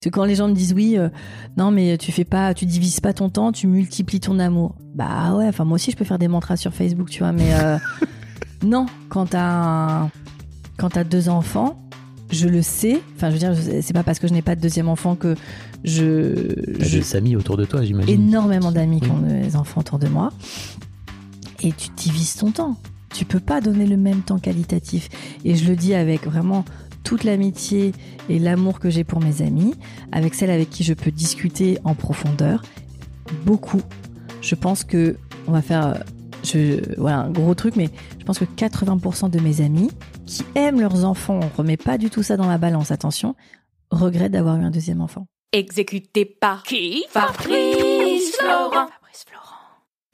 C'est quand les gens me disent oui, euh, non mais tu fais pas, tu divises pas ton temps, tu multiplies ton amour. Bah ouais, enfin moi aussi je peux faire des mantras sur Facebook, tu vois, mais euh, non, quand t'as un- quand t'as deux enfants, je le sais. Enfin, je veux dire, c'est pas parce que je n'ai pas de deuxième enfant que je, je des amis autour de toi, j'imagine. énormément d'amis qui ont des enfants autour de moi. Et tu divises ton temps. Tu peux pas donner le même temps qualitatif. Et je le dis avec vraiment toute l'amitié et l'amour que j'ai pour mes amis, avec celles avec qui je peux discuter en profondeur. Beaucoup. Je pense que on va faire, euh, je, voilà, un gros truc, mais je pense que 80% de mes amis qui aiment leurs enfants, on remet pas du tout ça dans la balance, attention, regrettent d'avoir eu un deuxième enfant. Exécuté par qui? Fabrice Florent.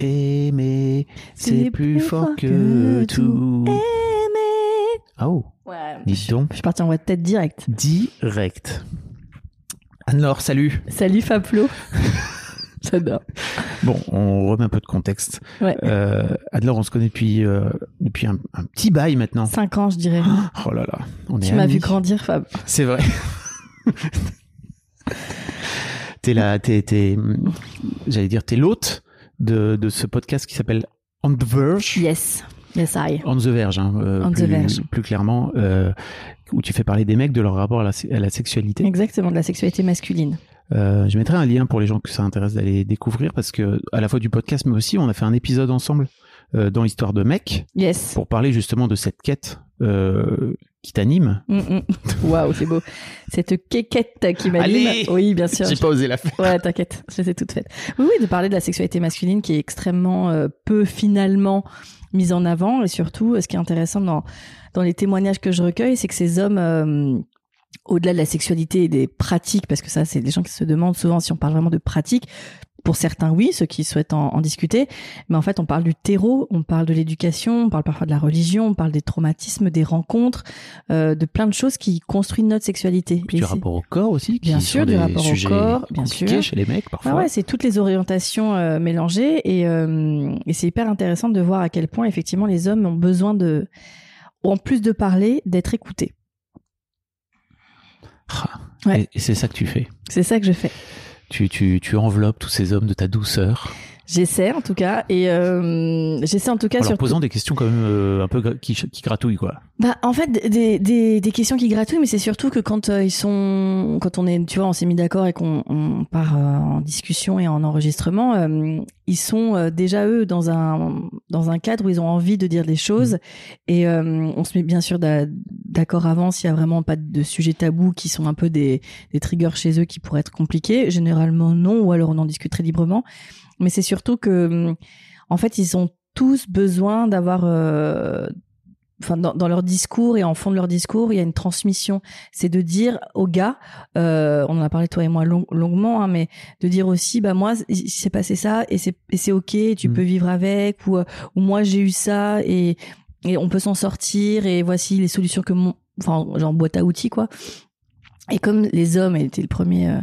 Aimer, c'est plus fort que tout. Aimer. Oh, Ouais. dis donc. Je suis partie en voie de tête direct. Direct. Anne-Laure, salut. Salut Fablo. J'adore. Bon, on remet un peu de contexte. Ouais. Euh, on se connaît depuis, euh, depuis un, un petit bail maintenant. Cinq ans, je dirais. Oh là là, on est tu m'as vu grandir, Fab. C'est vrai. t'es là, t'es, t'es, j'allais dire, t'es l'hôte de, de ce podcast qui s'appelle On the Verge. Yes. Yes, I. On the Verge, hein, euh, On the plus, Verge. plus clairement, euh, où tu fais parler des mecs de leur rapport à la, à la sexualité. Exactement, de la sexualité masculine. Euh, je mettrai un lien pour les gens que ça intéresse d'aller découvrir parce que à la fois du podcast mais aussi on a fait un épisode ensemble dans l'histoire de mecs Yes. pour parler justement de cette quête qui t'anime. Mm, mm. Waouh, c'est beau. Cette quéquette qui m'anime. Oui, bien sûr. J'ai pas osé la faire. Ouais, t'inquiète, je les ai toutes faites. Oui, oui, de parler de la sexualité masculine qui est extrêmement euh, peu finalement mise en avant et surtout, ce qui est intéressant dans dans les témoignages que je recueille, c'est que ces hommes euh, au-delà de la sexualité et des pratiques, parce que ça, c'est des gens qui se demandent souvent si on parle vraiment de pratiques. Pour certains, oui, ceux qui souhaitent en, en discuter. Mais en fait, on parle du terreau, on parle de l'éducation, on parle parfois de la religion, on parle des traumatismes, des rencontres, euh, de plein de choses qui construisent notre sexualité. Puis du rapport au corps aussi, qui Bien sûr, du rapport au corps, bien sûr. chez les mecs parfois. Ah ouais, c'est toutes les orientations euh, mélangées et, euh, et c'est hyper intéressant de voir à quel point effectivement les hommes ont besoin de, en plus de parler, d'être écoutés. Ah, Ouais. Et c'est ça que tu fais. C'est ça que je fais. Tu, tu, tu enveloppes tous ces hommes de ta douceur. J'essaie en tout cas et euh, j'essaie en tout cas En leur sur posant des questions quand même euh, un peu qui, qui gratouillent quoi. bah en fait des, des, des questions qui gratouillent mais c'est surtout que quand euh, ils sont quand on est tu vois on s'est mis d'accord et qu'on on part euh, en discussion et en enregistrement euh, ils sont euh, déjà eux dans un dans un cadre où ils ont envie de dire des choses et euh, on se met bien sûr d'a- d'accord avant s'il y a vraiment pas de sujets tabous qui sont un peu des des triggers chez eux qui pourraient être compliqués. Généralement non ou alors on en discute très librement mais c'est surtout que en fait ils ont tous besoin d'avoir euh, enfin dans, dans leur discours et en fond de leur discours il y a une transmission c'est de dire aux gars euh, on en a parlé toi et moi long- longuement hein, mais de dire aussi bah moi il s'est passé ça et c'est et c'est ok tu Mm. peux vivre avec ou euh, ou moi j'ai eu ça et et on peut s'en sortir et voici les solutions que mon enfin genre boîte à outils quoi et comme les hommes et t'es le premier euh,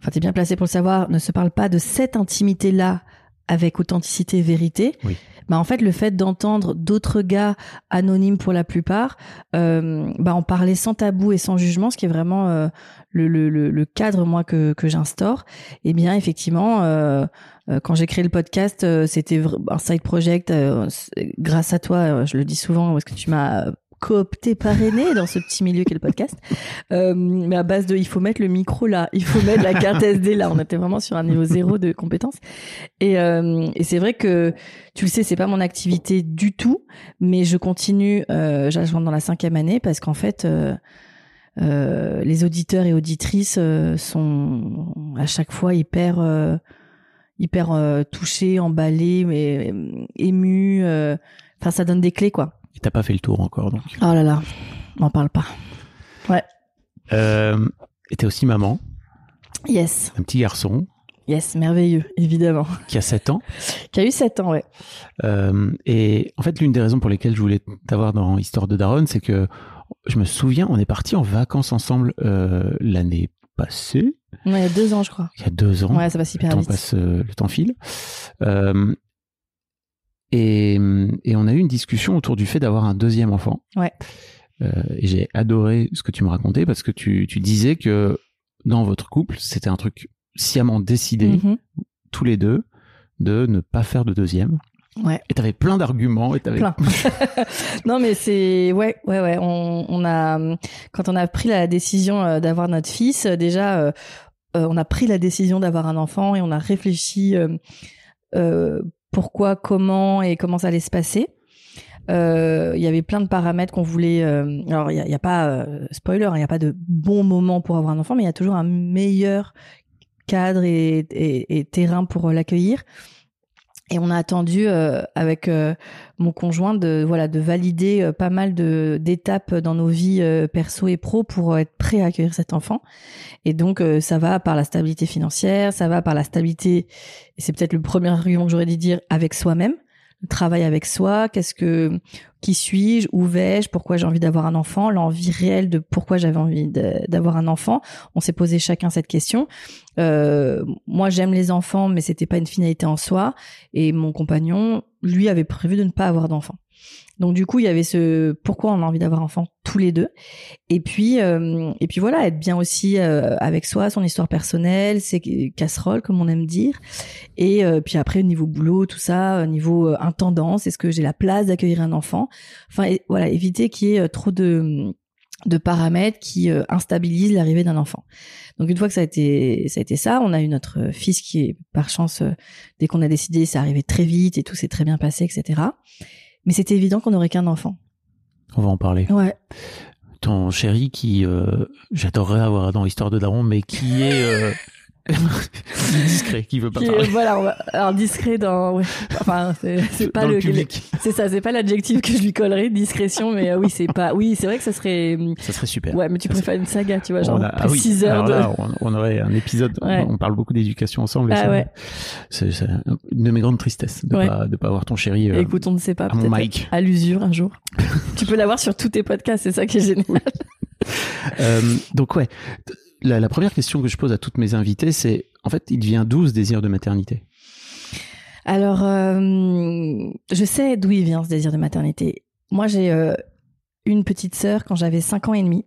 enfin t'es bien placé pour le savoir ne se parlent pas de cette intimité là avec authenticité et vérité Oui. bah en fait le fait d'entendre d'autres gars anonymes pour la plupart euh, bah en parler sans tabou et sans jugement ce qui est vraiment euh, le, le, le, cadre moi que, que j'instaure et bien effectivement euh, euh, quand j'ai créé le podcast euh, c'était un side project euh, grâce à toi je le dis souvent parce que tu m'as coopté parrainé dans ce petit milieu qu'est le podcast euh, mais à base de il faut mettre le micro là il faut mettre la carte SD là on était vraiment sur un niveau zéro de compétences et, euh, et c'est vrai que tu le sais, c'est pas mon activité du tout, mais je continue. Euh, rentre dans la cinquième année parce qu'en fait, les auditeurs et auditrices sont à chaque fois hyper, hyper touchés, emballés, mais émus. Enfin, ça donne des clés, quoi. Et t'as pas fait le tour encore donc. Oh là là, m'en parle pas. Euh, et t'es aussi maman Yes, d'un petit garçon yes, merveilleux, évidemment. qui a 7 ans. Qui a eu 7 ans, ouais. Euh, et en fait, l'une des raisons pour lesquelles je voulais t'avoir dans Histoire de Daron, c'est que je me souviens, on est parti en vacances ensemble euh, l'année passée, Ouais, il y a deux ans, je crois. il y a deux ans. Ouais, ça passe le hyper temps vite. passe, le temps file. Euh, et, et on a eu une discussion autour du fait d'avoir un deuxième enfant. Ouais. Euh, et j'ai adoré ce que tu me racontais parce que tu, tu disais que dans votre couple, c'était un truc sciemment décidé, Mhm. tous les deux, de ne pas faire de deuxième. Ouais. Et t'avais plein d'arguments et t'avais plein. non, mais c'est ouais, ouais, ouais. On, on a quand on a pris la décision euh, d'avoir notre fils, euh, déjà, euh, on a pris la décision d'avoir un enfant et on a réfléchi euh, euh, pourquoi, comment et comment ça allait se passer. Euh, Il y avait plein de paramètres qu'on voulait. euh, alors, il n'y a, pas euh, spoiler, hein, il n'y a pas de bon moment pour avoir un enfant, mais il y a toujours un meilleur cadre et, terrain pour l'accueillir. Et on a attendu euh, avec euh, mon conjoint de voilà de valider euh, pas mal de d'étapes dans nos vies euh, perso et pro pour euh, être prêt à accueillir cet enfant. Et donc euh, ça va par la stabilité financière, ça va par la stabilité et c'est peut-être le premier argument que j'aurais dû dire avec soi-même, travail avec soi, qu'est-ce que qui suis-je, où vais-je, pourquoi j'ai envie d'avoir un enfant, l'envie réelle de pourquoi j'avais envie d'avoir un enfant. On s'est posé chacun cette question. Euh, moi j'aime les enfants mais c'était pas une finalité en soi et mon compagnon, lui, avait prévu de ne pas avoir d'enfant. Donc du coup, il y avait ce pourquoi on a envie d'avoir enfant tous les deux. Et puis euh, et puis voilà, être bien aussi euh, avec soi, son histoire personnelle, ses casseroles comme on aime dire. Et euh, puis après niveau boulot, tout ça, euh, niveau euh, intendance, est-ce que j'ai la place d'accueillir un enfant? Enfin voilà, éviter qu'il y ait euh, trop de de paramètres qui instabilisent l'arrivée d'un enfant. Donc une fois que ça a été ça a été ça, on a eu notre fils qui est par chance dès qu'on a décidé, c'est arrivé très vite et tout s'est très bien passé, etc. Mais c'était évident qu'on n'aurait qu'un enfant. On va en parler. Ouais. Ton chéri qui, euh, j'adorerais avoir dans l'histoire de Daron, mais qui est euh, discret, qui veut pas Qui parler. voilà, va- alors discret dans, ouais. enfin c'est pas Dans le, public. c'est ça, c'est pas l'adjectif que je lui collerais, discrétion, mais euh, oui c'est pas, oui c'est vrai que ça serait, Ça serait super. ouais mais tu préfères une saga, tu vois, genre On a- ah oui. 6 heures Alors de, là, on, on aurait un épisode. Ouais. On parle beaucoup d'éducation ensemble. Ah ouais. C'est une de mes grandes tristesses de Ouais. pas de pas avoir ton chéri. euh, Écoute, on ne sait pas. à mon peut-être mic. À l'usure un jour. tu peux l'avoir sur tous tes podcasts, c'est ça qui est génial. Euh, donc ouais, la, première question que je pose à toutes mes invitées, c'est en fait, il vient d'où ce désir de maternité? Alors, euh, je sais d'où il vient ce désir de maternité. Moi, j'ai euh, une petite sœur quand j'avais 5 ans et demi.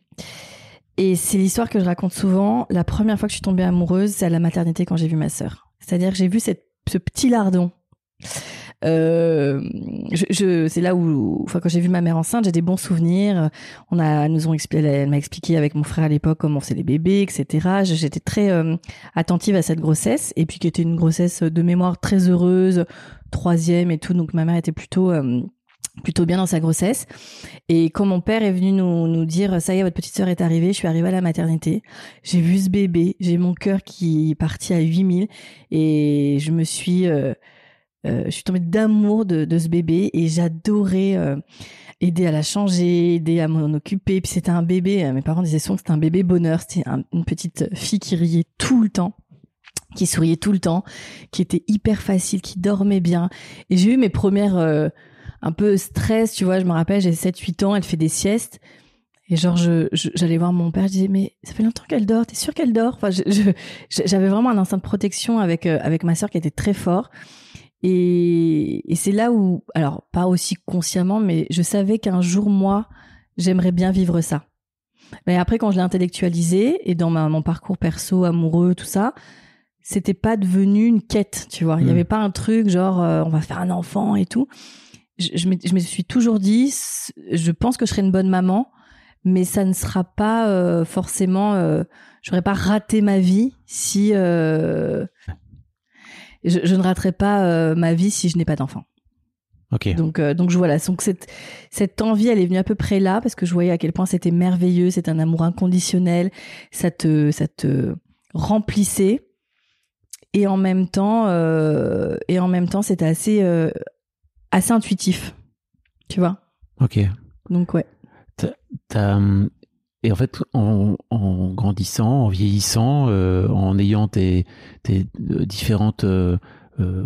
Et c'est l'histoire que je raconte souvent. La première fois que je suis tombée amoureuse, c'est à la maternité quand j'ai vu ma sœur. C'est-à-dire que j'ai vu cette, ce petit lardon Euh, je, je- c'est là où, enfin, quand j'ai vu ma mère enceinte, j'ai des bons souvenirs. On a, nous ont expliqué, elle m'a expliqué avec mon frère à l'époque comment faisait les bébés, etc. J'étais très euh, attentive à cette grossesse et puis qui était une grossesse de mémoire très heureuse, troisième et tout. Donc ma mère était plutôt euh, plutôt bien dans sa grossesse. Et quand mon père est venu nous, nous dire ça y est votre petite sœur est arrivée, je suis arrivée à la maternité, j'ai vu ce bébé, j'ai mon cœur qui est parti à 8000 et je me suis euh, euh, je suis tombée d'amour de, ce bébé et j'adorais euh, aider à la changer, aider à m'en occuper. Puis c'était un bébé, euh, mes parents disaient souvent que c'était un bébé bonheur, c'était un- une petite fille qui riait tout le temps qui souriait tout le temps, qui était hyper facile, qui dormait bien. Et j'ai eu mes premières un peu stress, tu vois, je me rappelle, j'ai 7-8 ans, elle fait des siestes. Et genre, je, je- j'allais voir mon père, je disais, mais ça fait longtemps qu'elle dort, t'es sûr qu'elle dort? Enfin, je- je- J'avais vraiment un instinct de protection avec, avec ma sœur qui était très fort. Et, et c'est là où, alors pas aussi consciemment, mais je savais qu'un jour, moi, j'aimerais bien vivre ça. Mais après, quand je l'ai intellectualisé, et dans ma, mon parcours perso, amoureux, tout ça, c'était pas devenu une quête, tu vois. Il y Mm. avait pas un truc genre, euh, on va faire un enfant et tout. Je, je, me, je me suis toujours dit, je pense que je serai une bonne maman, mais ça ne sera pas euh, forcément, euh, j'aurais pas raté ma vie si euh, je, je ne raterai pas euh, ma vie si je n'ai pas d'enfant. Ok. Donc, euh, donc je voilà. Donc cette cette envie, elle est venue à peu près là parce que je voyais à quel point c'était merveilleux, c'est un amour inconditionnel, ça te ça te remplissait et en même temps euh, et en même temps c'était assez euh, assez intuitif, tu vois? Ok. Donc ouais. T'as, hum, et en fait, en, en grandissant, en vieillissant, euh, en ayant tes, tes euh, différentes euh, euh,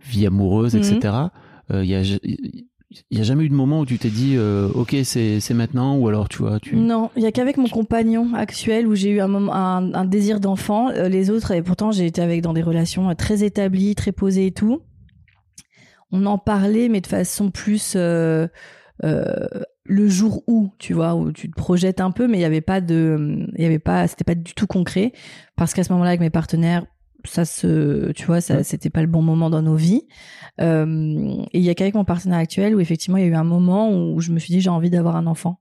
vies amoureuses, etc., il y a, il y a jamais eu de moment où tu t'es dit, ok, c'est, maintenant, ou alors tu vois, tu. Non, il y a qu'avec mon compagnon actuel où j'ai eu un, moment, un, un désir d'enfant. Les autres, et pourtant j'ai été avec dans des relations très établies, très posées et tout. On en parlait, mais de façon plus euh, le jour où, tu vois, où tu te projettes un peu, mais il y avait pas de, il y avait pas, c'était pas du tout concret parce qu'à ce moment-là avec mes partenaires, ça se, tu vois, ça, c'était pas le bon moment dans nos vies. Euh, et il y a qu'avec mon partenaire actuel où effectivement il y a eu un moment où je me suis dit j'ai envie d'avoir un enfant.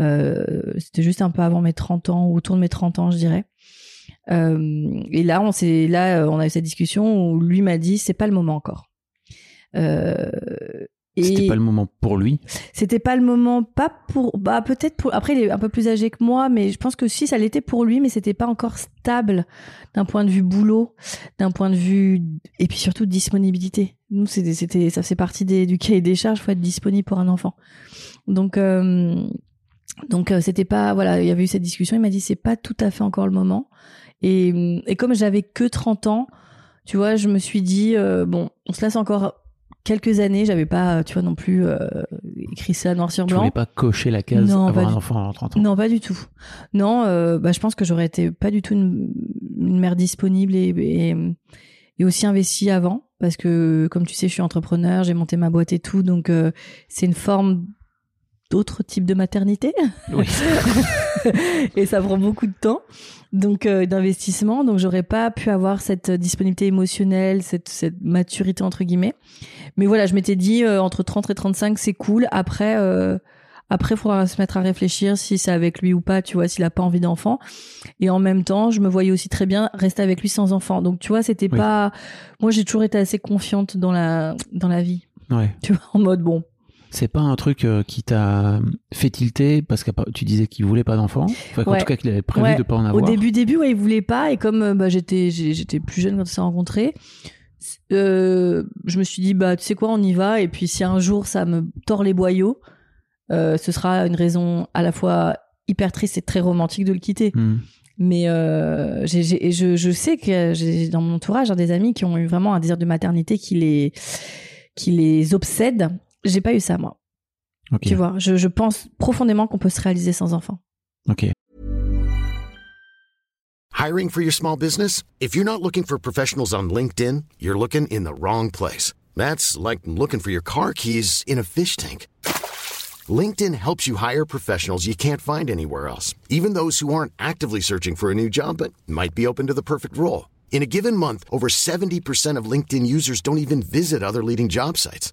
Euh, c'était juste un peu avant mes 30 ans, ou autour de mes 30 ans, je dirais. Euh, et là, on s'est, là, on a eu cette discussion où lui m'a dit c'est pas le moment encore. Euh, C'était pas le moment pour lui. c'était pas le moment, pas pour, bah peut-être pour. Après, il est un peu plus âgé que moi, mais je pense que si ça l'était pour lui, mais c'était pas encore stable d'un point de vue boulot, d'un point de vue et puis surtout disponibilité. Nous, c'était, ça fait partie des, du cahier des charges, faut être disponible pour un enfant. Donc, euh, donc euh, c'était pas, voilà, il y avait eu cette discussion. Il m'a dit c'est pas tout à fait encore le moment. Et, et comme j'avais que 30 ans, tu vois, je me suis dit euh, bon, on se laisse encore quelques années. J'avais pas, tu vois, non plus euh, écrit ça noir sur Tu blanc. voulais pas cocher la case Non, avoir pas un du- enfant à 30 ans. Non, pas du tout. Non, euh, bah, je pense que j'aurais été pas du tout une, une mère disponible et, et, et aussi investie avant. Parce que, comme tu sais, je suis entrepreneur, j'ai monté ma boîte et tout. Donc, euh, c'est une forme d'autre type de maternité. Oui. et ça prend beaucoup de temps. Donc, euh, d'investissement. Donc, j'aurais pas pu avoir cette disponibilité émotionnelle, cette, cette maturité, entre guillemets. Mais voilà, je m'étais dit, euh, entre 30 et 35, c'est cool. Après, euh, après, il faudra se mettre à réfléchir si c'est avec lui ou pas, tu vois, s'il a pas envie d'enfant. Et en même temps, je me voyais aussi très bien rester avec lui sans enfant. Donc, tu vois, c'était Oui. pas. Moi, j'ai toujours été assez confiante dans la dans la vie. Ouais. Tu vois, en mode bon. C'est pas un truc euh, qui t'a fait tilter parce que tu disais qu'il voulait pas d'enfant. Enfin, Ouais. tout cas, qu'il avait prévu Ouais. de pas en Au avoir. début, début, ouais, il voulait pas. Et comme euh, bah, j'étais j'étais plus jeune quand on s'est rencontrés, euh, je me suis dit bah tu sais quoi, on y va. Et puis si un jour ça me tord les boyaux, euh, ce sera une raison à la fois hyper triste et très romantique de le quitter. Hmm. Mais euh, je sais que j'ai dans mon entourage hein, des amis qui ont eu vraiment un désir de maternité qui les qui les obsède. J'ai pas eu ça moi. Ok. Tu vois, je, je pense profondément qu'on peut se réaliser sans enfant. Ok. Hiring for your small business? If you're not looking for professionals on LinkedIn, you're looking in the wrong place. That's like looking for your car keys in a fish tank. LinkedIn helps you hire professionals you can't find anywhere else, even those who aren't actively searching for a new job but might be open to the perfect role. In a given month, over 70% of LinkedIn users don't even visit other leading job sites.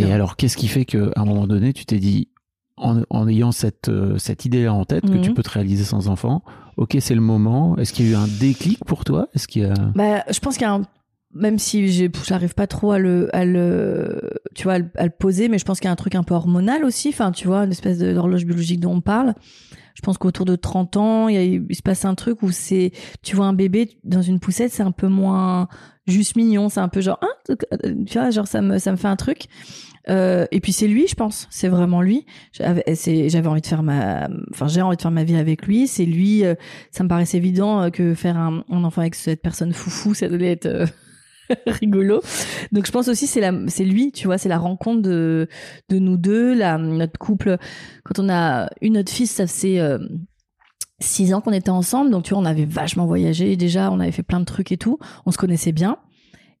Et alors, qu'est-ce qui fait qu'à un moment donné, tu t'es dit, en, en ayant cette, euh, cette idée-là en tête, que Mhm. tu peux te réaliser sans enfant, ok, c'est le moment. Est-ce qu'il y a eu un déclic pour toi? Est-ce qu'il y a... Bah, je pense qu'il y a un même si j'arrive pas trop à le, à le, tu vois, à le, à le poser, mais je pense qu'il y a un truc un peu hormonal aussi. Enfin, tu vois, une espèce d'horloge biologique dont on parle. Je pense qu'autour de 30 ans, il, y a, il se passe un truc où c'est, tu vois, un bébé dans une poussette, c'est un peu moins juste mignon. C'est un peu genre, hein, tu vois, genre ça me, ça me fait un truc. Euh, et puis c'est lui, je pense. C'est vraiment lui. J'avais, c'est- j'avais envie de faire ma, enfin j'ai envie de faire ma vie avec lui. C'est lui. euh, ça me paraissait évident euh, que faire un, un enfant avec cette personne foufou, ça devait être euh, rigolo. Donc je pense aussi c'est la, c'est lui, tu vois, c'est la rencontre de de nous deux, la notre couple. Quand on a eu notre fils, ça euh, six ans qu'on était ensemble, donc tu vois, on avait vachement voyagé déjà, on avait fait plein de trucs et tout, on se connaissait bien.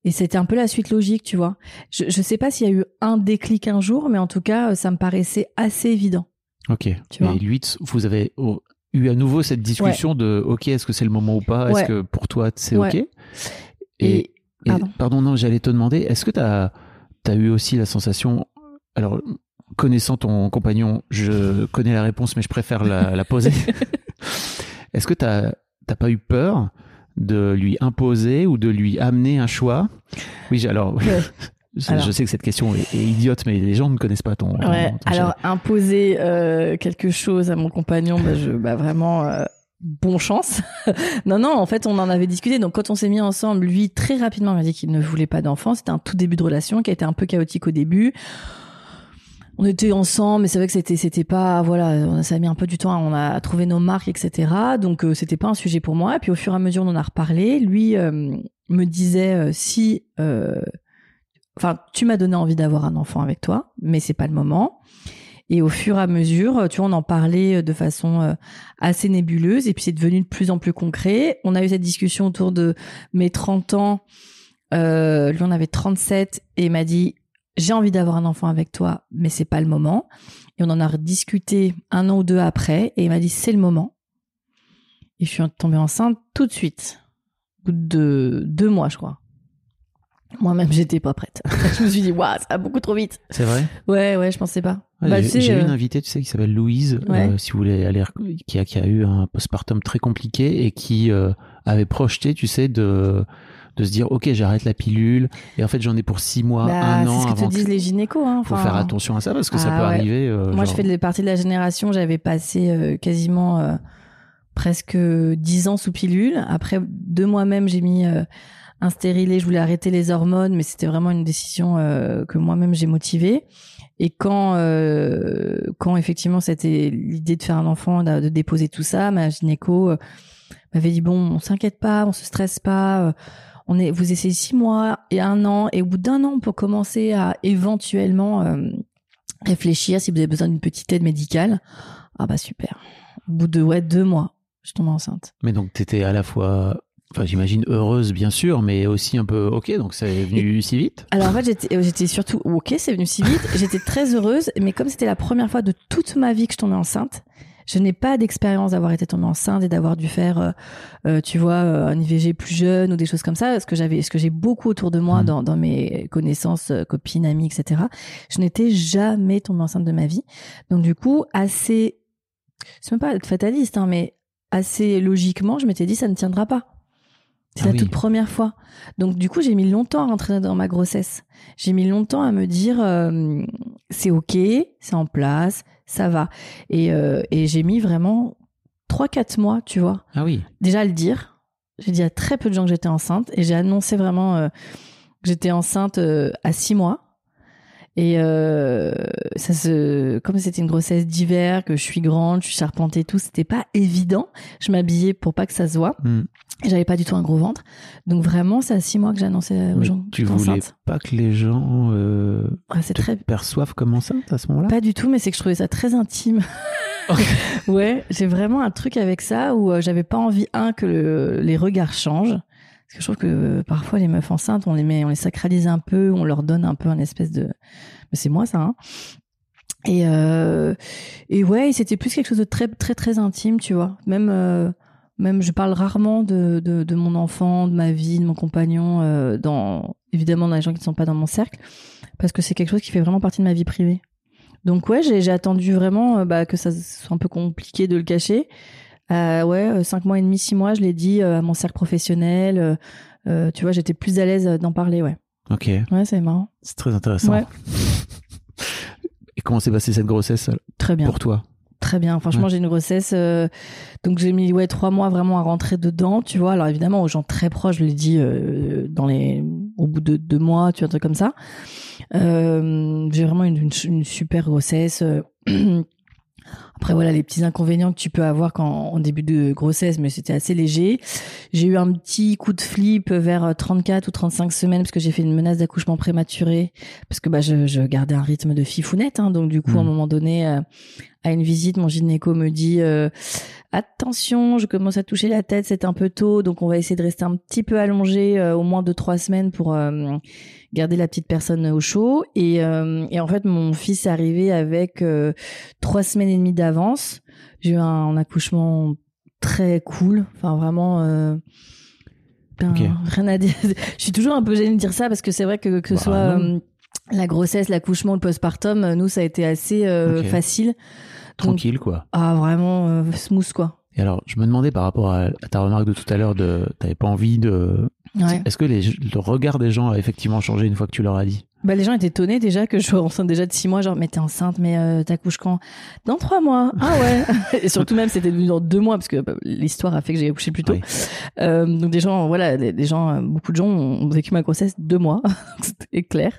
Et c'était un peu la suite logique, tu vois. Je, je sais pas s'il y a eu un déclic un jour, mais en tout cas, ça me paraissait assez évident. Ok. Tu vois. Et lui, vous avez eu à nouveau cette discussion de, ok, est-ce que c'est le moment ou pas? Est-ce Ouais. que pour toi, c'est Ouais. ok? Et, Et- pardon. pardon, non, j'allais te demander, est-ce que tu as, eu aussi la sensation, alors connaissant ton compagnon, je connais la réponse, mais je préfère la, la poser. est-ce que tu n'as pas eu peur de lui imposer ou de lui amener un choix? Oui, alors, Ouais. je, Alors. je sais que cette question est, est idiote, mais les gens ne connaissent pas ton. ton- Ouais, ton alors imposer euh, quelque chose à mon compagnon, bah, je, bah vraiment euh, bon chance. non, non, en fait, on en avait discuté. Donc, quand on s'est mis ensemble, lui très rapidement m'a dit qu'il ne voulait pas d'enfant. C'était un tout début de relation qui a été un peu chaotique au début. On était ensemble, mais c'est vrai que c'était c'était pas voilà, ça a mis un peu du temps, on a trouvé nos marques, etc. Donc euh, c'était pas un sujet pour moi. Et puis au fur et à mesure, on en a reparlé. Lui euh, me disait euh, si, euh, enfin, tu m'as donné envie d'avoir un enfant avec toi, mais c'est pas le moment. Et au fur et à mesure, tu vois, on en parlait de façon euh, assez nébuleuse et puis c'est devenu de plus en plus concret. On a eu cette discussion autour de mes 30 ans. Euh, lui, on avait 37 et il m'a dit j'ai envie d'avoir un enfant avec toi, mais c'est pas le moment. Et on en a rediscuté un an ou deux après et il m'a dit c'est le moment. Et je suis tombée enceinte tout de suite, au bout de deux mois, je crois. Moi-même, j'étais pas prête. je me suis dit, waouh, ça va beaucoup trop vite. C'est vrai? Ouais, ouais, je pensais pas. Ouais, Bah, j'ai sais, j'ai euh, une invitée, tu sais, qui s'appelle Louise, Ouais. euh, si vous voulez aller, rec- qui a, qui a eu un postpartum très compliqué et qui euh, avait projeté, tu sais, de, de se dire, ok, j'arrête la pilule, et en fait, j'en ai pour six mois, bah, un an c'est ce que avant. te disent les gynécos. Hein. Faut faire attention à ça parce que ça Ah peut ouais. arriver. euh, Moi, genre- je fais partie de la génération, j'avais passé euh, quasiment euh, presque dix ans sous pilule. Après, de moi-même, j'ai mis un stérilet, je voulais arrêter les hormones, mais c'était vraiment une décision euh, que moi-même j'ai motivée. Et quand, euh, quand effectivement c'était l'idée de faire un enfant, de, de déposer tout ça, ma gynéco euh, m'avait dit bon, on s'inquiète pas, on se stresse pas, on est, vous essayez six mois et un an, et au bout d'un an, on peut commencer à éventuellement euh, réfléchir si vous avez besoin d'une petite aide médicale. Ah bah super. Au bout de ouais deux mois, je tombe enceinte. Mais donc, t'étais à la fois, enfin, j'imagine heureuse, bien sûr, mais aussi un peu, ok, donc c'est venu si vite. Alors en fait, j'étais, euh, j'étais surtout ok, c'est venu si vite. J'étais très heureuse, mais comme c'était la première fois de toute ma vie que je tombais enceinte, je n'ai pas d'expérience d'avoir été tombée enceinte et d'avoir dû faire, euh, euh, tu vois, euh, un IVG plus jeune ou des choses comme ça. Ce que j'avais, ce que j'ai beaucoup autour de moi Mhm. dans, dans mes connaissances, copines, amies, etc. Je n'étais jamais tombée enceinte de ma vie. Donc du coup, assez, c'est même pas être fataliste, hein, mais assez logiquement, je m'étais dit ça ne tiendra pas. C'est Ah la oui. toute première fois. Donc du coup, j'ai mis longtemps à rentrer dans ma grossesse. J'ai mis longtemps à me dire euh, c'est ok, c'est en place, ça va. Et, euh, et j'ai mis vraiment 3-4 mois, tu vois, Ah oui. déjà à le dire. J'ai dit à très peu de gens que j'étais enceinte et j'ai annoncé vraiment euh, J'étais enceinte euh, à six mois. Et euh, ça se, comme c'était une grossesse d'hiver, que je suis grande, je suis charpentée et tout, c'était pas évident. Je m'habillais pour pas que ça se voit. Et j'avais pas du tout un gros ventre. Donc vraiment, c'est à six mois que j'annonçais aux Mais gens. tu voulais enceinte. pas que les gens euh, Ouais, c'est te très perçoivent comme enceinte à ce moment-là? Pas du tout, mais c'est que je trouvais ça très intime. ouais, j'ai vraiment un truc avec ça où euh, j'avais pas envie un que le- les regards changent. Parce que je trouve que euh, parfois les meufs enceintes, on les met, on les sacralise un peu, on leur donne un peu un espèce de. C'est moi ça. Hein. Et euh, et ouais, c'était plus quelque chose de très très très intime, tu vois. Même euh, même je parle rarement de, de mon enfant, de ma vie, de mon compagnon, dans évidemment dans les gens qui ne sont pas dans mon cercle, parce que c'est quelque chose qui fait vraiment partie de ma vie privée. Donc ouais, j'ai attendu vraiment bah, que ça soit un peu compliqué de le cacher. Euh, ouais, euh, cinq mois et demi, six mois, je l'ai dit euh, à mon cercle professionnel. euh, tu vois, j'étais plus à l'aise d'en parler, ouais. Ok, Ouais, c'est marrant. c'est très intéressant. Ouais. Et comment s'est passée cette grossesse Très bien. pour toi? Très bien. Franchement, Ouais. j'ai une grossesse. euh, donc, j'ai mis ouais, trois mois vraiment à rentrer dedans, tu vois. Alors, évidemment, aux gens très proches, je l'ai dit dans les, au bout de deux mois, tu vois, un truc comme ça. J'ai vraiment une, une, une super grossesse. euh, Après, voilà, les petits inconvénients que tu peux avoir quand, en début de grossesse, mais c'était assez léger. J'ai eu un petit coup de flip vers 34 ou 35 semaines parce que j'ai fait une menace d'accouchement prématuré parce que bah, je, je gardais un rythme de fifounette. Hein, donc, du coup, à un Mhm. moment donné, euh, à une visite, mon gynéco me dit euh, attention, je commence à toucher la tête, c'est un peu tôt, donc on va essayer de rester un petit peu allongé euh, au moins de trois semaines pour euh, garder la petite personne au chaud. Et, euh, et en fait, mon fils est arrivé avec euh, trois semaines et demie d'avance. J'ai eu un, un accouchement très cool, enfin vraiment. Euh, ben. Rien à dire. Je suis toujours un peu gênée de dire ça parce que c'est vrai que que ce Bah, soit euh, la grossesse, l'accouchement, le postpartum, nous ça a été assez euh, facile. Tranquille, quoi. Ah vraiment euh, smooth quoi. Et alors, je me demandais par rapport à, à ta remarque de tout à l'heure de t'avais pas envie de. Ouais. Est-ce que les, le regard des gens a effectivement changé une fois que tu leur as dit? Bah les gens étaient étonnés déjà que je sois enceinte déjà de six mois, genre mais t'es enceinte, mais euh, t'accouches quand? Dans trois mois. Ah ouais. Et surtout même c'était dans deux mois parce que bah, l'histoire a fait que j'ai accouché plus tôt. Oui. Euh, donc des gens, voilà, des, des gens, euh, beaucoup de gens ont vécu ma grossesse deux mois, c'était clair.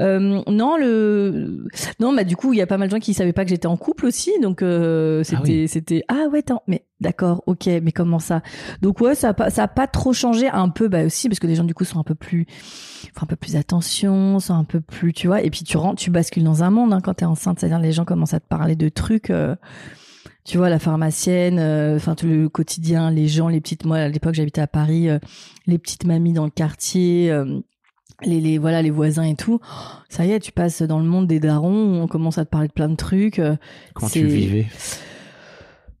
Euh, non le, non bah du coup il y a pas mal de gens qui savaient pas que j'étais en couple aussi, donc euh, c'était Ah oui. c'était ah ouais en- mais d'accord ok mais comment ça? Donc ouais ça a pas ça a pas trop changé un peu bah aussi parce que les gens du coup sont un peu plus font un peu plus attention sont un peu plus tu vois et puis tu rentres tu bascules dans un monde hein, quand t'es enceinte c'est à dire les gens commencent à te parler de trucs euh, tu vois la pharmacienne euh, enfin tout le quotidien les gens les petites moi à l'époque j'habitais à Paris euh, les petites mamies dans le quartier euh, les, les voilà les voisins et tout ça y est tu passes dans le monde des darons on commence à te parler de plein de trucs Comment C'est- tu vivais?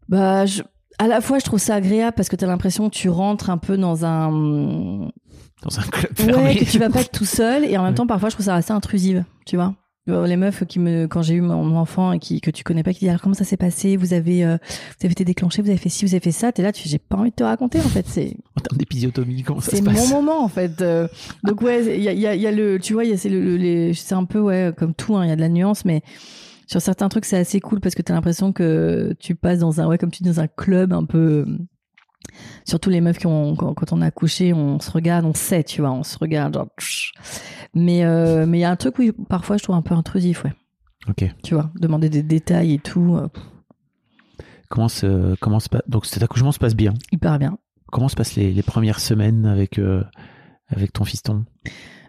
Bah, je- à la fois, je trouve ça agréable parce que tu as l'impression que tu rentres un peu dans un. dans un club Ouais, fermé que tu vas pas être tout seul. Et en même temps, parfois, je trouve ça assez intrusive, tu vois. Euh, Les meufs qui me, quand j'ai eu mon enfant et qui, que tu connais pas, qui disent alors comment ça s'est passé, vous avez, euh, vous avez été déclenché, vous avez fait ci, vous avez fait ça, t'es là, tu j'ai pas envie de te raconter en fait, c'est, En termes d'épisiotomie, comment ça c'est se mon passe moment en fait. Euh, donc ouais, il y a, y, a, y a le, tu vois, il y a c'est le, le- les, c'est un peu ouais comme tout, hein, il y a de la nuance, mais sur certains trucs c'est assez cool parce que t'as l'impression que tu passes dans un ouais comme tu dis dans un club un peu. euh, Surtout les meufs qui ont quand, quand on a accouché, on se regarde, on sait, tu vois, on se regarde genre. Mais euh, mais il y a un truc oui parfois je trouve un peu intrusif, ouais. Ok. Tu vois, demander des détails et tout, euh, Comment se, comment se passe Donc cet accouchement se passe bien? hyper bien. Comment se passent les, les premières semaines avec, euh, avec ton fiston?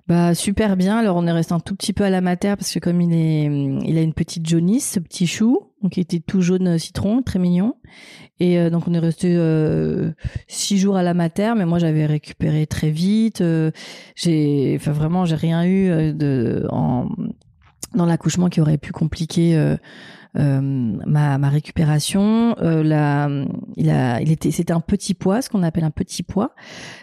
Bah super bien. Alors on est resté un tout petit peu à la mater parce que comme il est, il a une petite jaunisse, ce petit chou, donc il était tout jaune euh, citron, très mignon. Et euh, donc on est resté euh, six jours à la mater, mais moi j'avais récupéré très vite. j'ai, enfin vraiment j'ai rien eu de en dans l'accouchement qui aurait pu compliquer ma, ma récupération. Euh, la, il a, il était, c'était un petit poids, ce qu'on appelle un petit poids.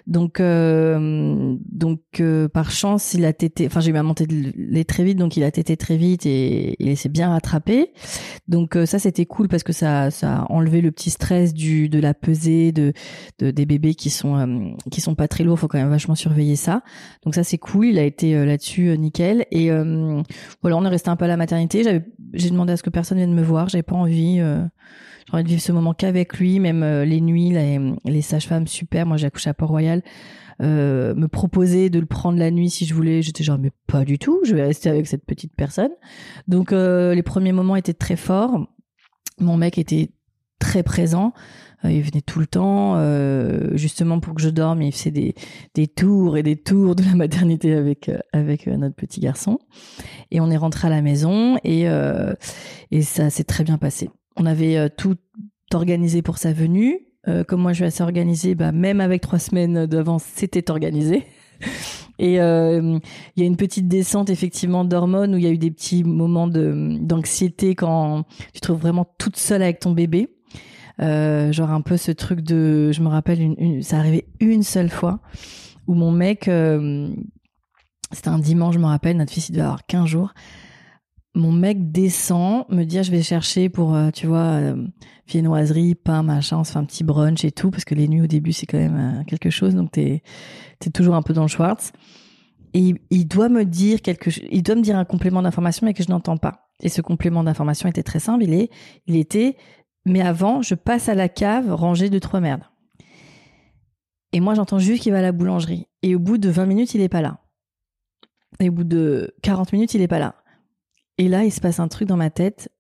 Donc, euh, donc euh, par chance, il a tété. Enfin, j'ai eu ma montée de lait très vite, donc il a tété très vite et il s'est bien rattrapé. Donc euh, ça, c'était cool parce que ça, ça a enlevé le petit stress du de la pesée de, de des bébés qui sont euh, qui sont pas très lourds. Faut quand même vachement surveiller ça. Donc ça, c'est cool. Il a été euh, là-dessus euh, nickel. Et euh, voilà, on est resté un peu à la maternité. J'avais, j'ai demandé à ce que personne vienne me voir. J'avais pas envie. Euh, j'ai envie de vivre ce moment qu'avec lui, même euh, les nuits, les, sages-femmes super. Moi, j'ai accouché à Port-Royal. euh, me proposer de le prendre la nuit si je voulais. J'étais genre mais pas du tout, je vais rester avec cette petite personne. Donc les premiers moments étaient très forts. Mon mec était très présent. Euh, il venait tout le temps, euh, justement pour que je dorme. Il faisait des, des tours et des tours de la maternité avec euh, avec notre petit garçon. Et on est rentré à la maison et et ça s'est très bien passé. On avait tout organisé pour sa venue. Comme moi je suis assez organisée, bah, même avec trois semaines d'avance, c'était organisé. Et il y a une petite descente effectivement d'hormones où il y a eu des petits moments d'anxiété quand tu te trouves vraiment toute seule avec ton bébé. Euh, genre un peu ce truc de, je me rappelle, une, ça arrivait une seule fois où mon mec, euh, c'était un dimanche, je me rappelle, notre fils il devait avoir 15 jours. Mon mec descend, me dit ah, je vais chercher pour, euh, tu vois, viennoiserie, pain, machin, on se fait un petit brunch et tout, parce que les nuits au début c'est quand même quelque chose, donc t'es es toujours un peu dans le Schwartz. Et il, il doit me dire quelque, il doit me dire un complément d'information mais que je n'entends pas. Et ce complément d'information était très simple, il est, il était, mais avant je passe à la cave ranger deux trois merdes. Et moi j'entends juste qu'il va à la boulangerie. Et au bout de 20 minutes il est pas là. Et au bout de 40 minutes il est pas là. Et là, il se passe un truc dans ma tête.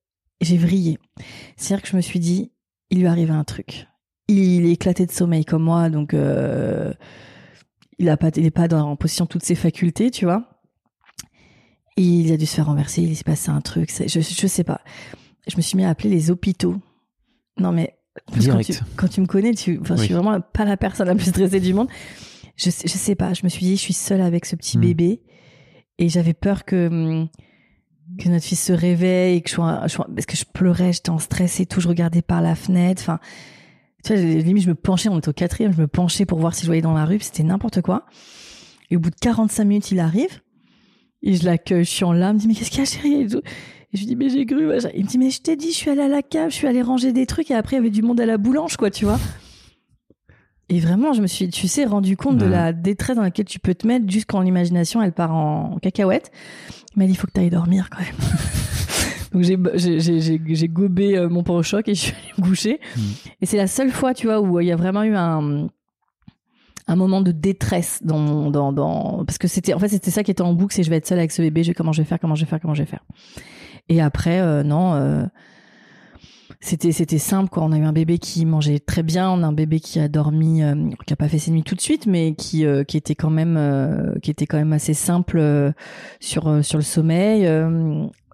J'ai vrillé. C'est-à-dire que je me suis dit, il lui arrive un truc. Il est éclaté de sommeil comme moi, donc euh, il a pas, dans, en position de toutes ses facultés, tu vois. Il a dû se faire renverser. Il s'est passé un truc. Je, je sais pas. Je me suis mis à appeler les hôpitaux. Non mais Direct. Quand, tu, quand tu me connais, tu, enfin, je Oui. suis vraiment pas la personne la plus stressée du monde. Je, sais- je sais pas. Je me suis dit, je suis seule avec ce petit Hmm. bébé, et j'avais peur que que notre fils se réveille et que je sois, je sois- parce que je pleurais, j'étais en stress et tout, je regardais par la fenêtre. Enfin, tu vois, limite je me penchais, on était au quatrième, je me penchais pour voir si je voyais dans la rue, c'était n'importe quoi. Et au bout de 45 minutes, il arrive et je l'accueille, je suis en larmes, me dit mais qu'est-ce qu'il y a chérie et, tout. Et je lui dis mais j'ai cru. machin. Il me dit mais je t'ai dit, je suis allée à la cave, je suis allée ranger des trucs et après il y avait du monde à la boulange quoi, tu vois. Et vraiment, je me suis, tu sais, rendu compte de la détresse dans laquelle tu peux te mettre juste quand l'imagination elle part en cacahuète. Il m'a dit, il faut que tu ailles dormir quand même. Donc j'ai gobé euh, mon pare-choc et je suis allée me coucher. Mm. Et c'est la seule fois, tu vois, où il y a vraiment eu un un moment de détresse dans dans dans parce que c'était en fait c'était ça qui était en boucle c'est je vais être seule avec ce bébé je vais comment je vais faire comment je vais faire comment je vais faire et après euh, non euh, c'était simple quoi. On a eu un bébé qui mangeait très bien on a un bébé qui a dormi euh, qui a pas fait ses nuits tout de suite mais qui était quand même qui était quand même assez simple sur le sommeil.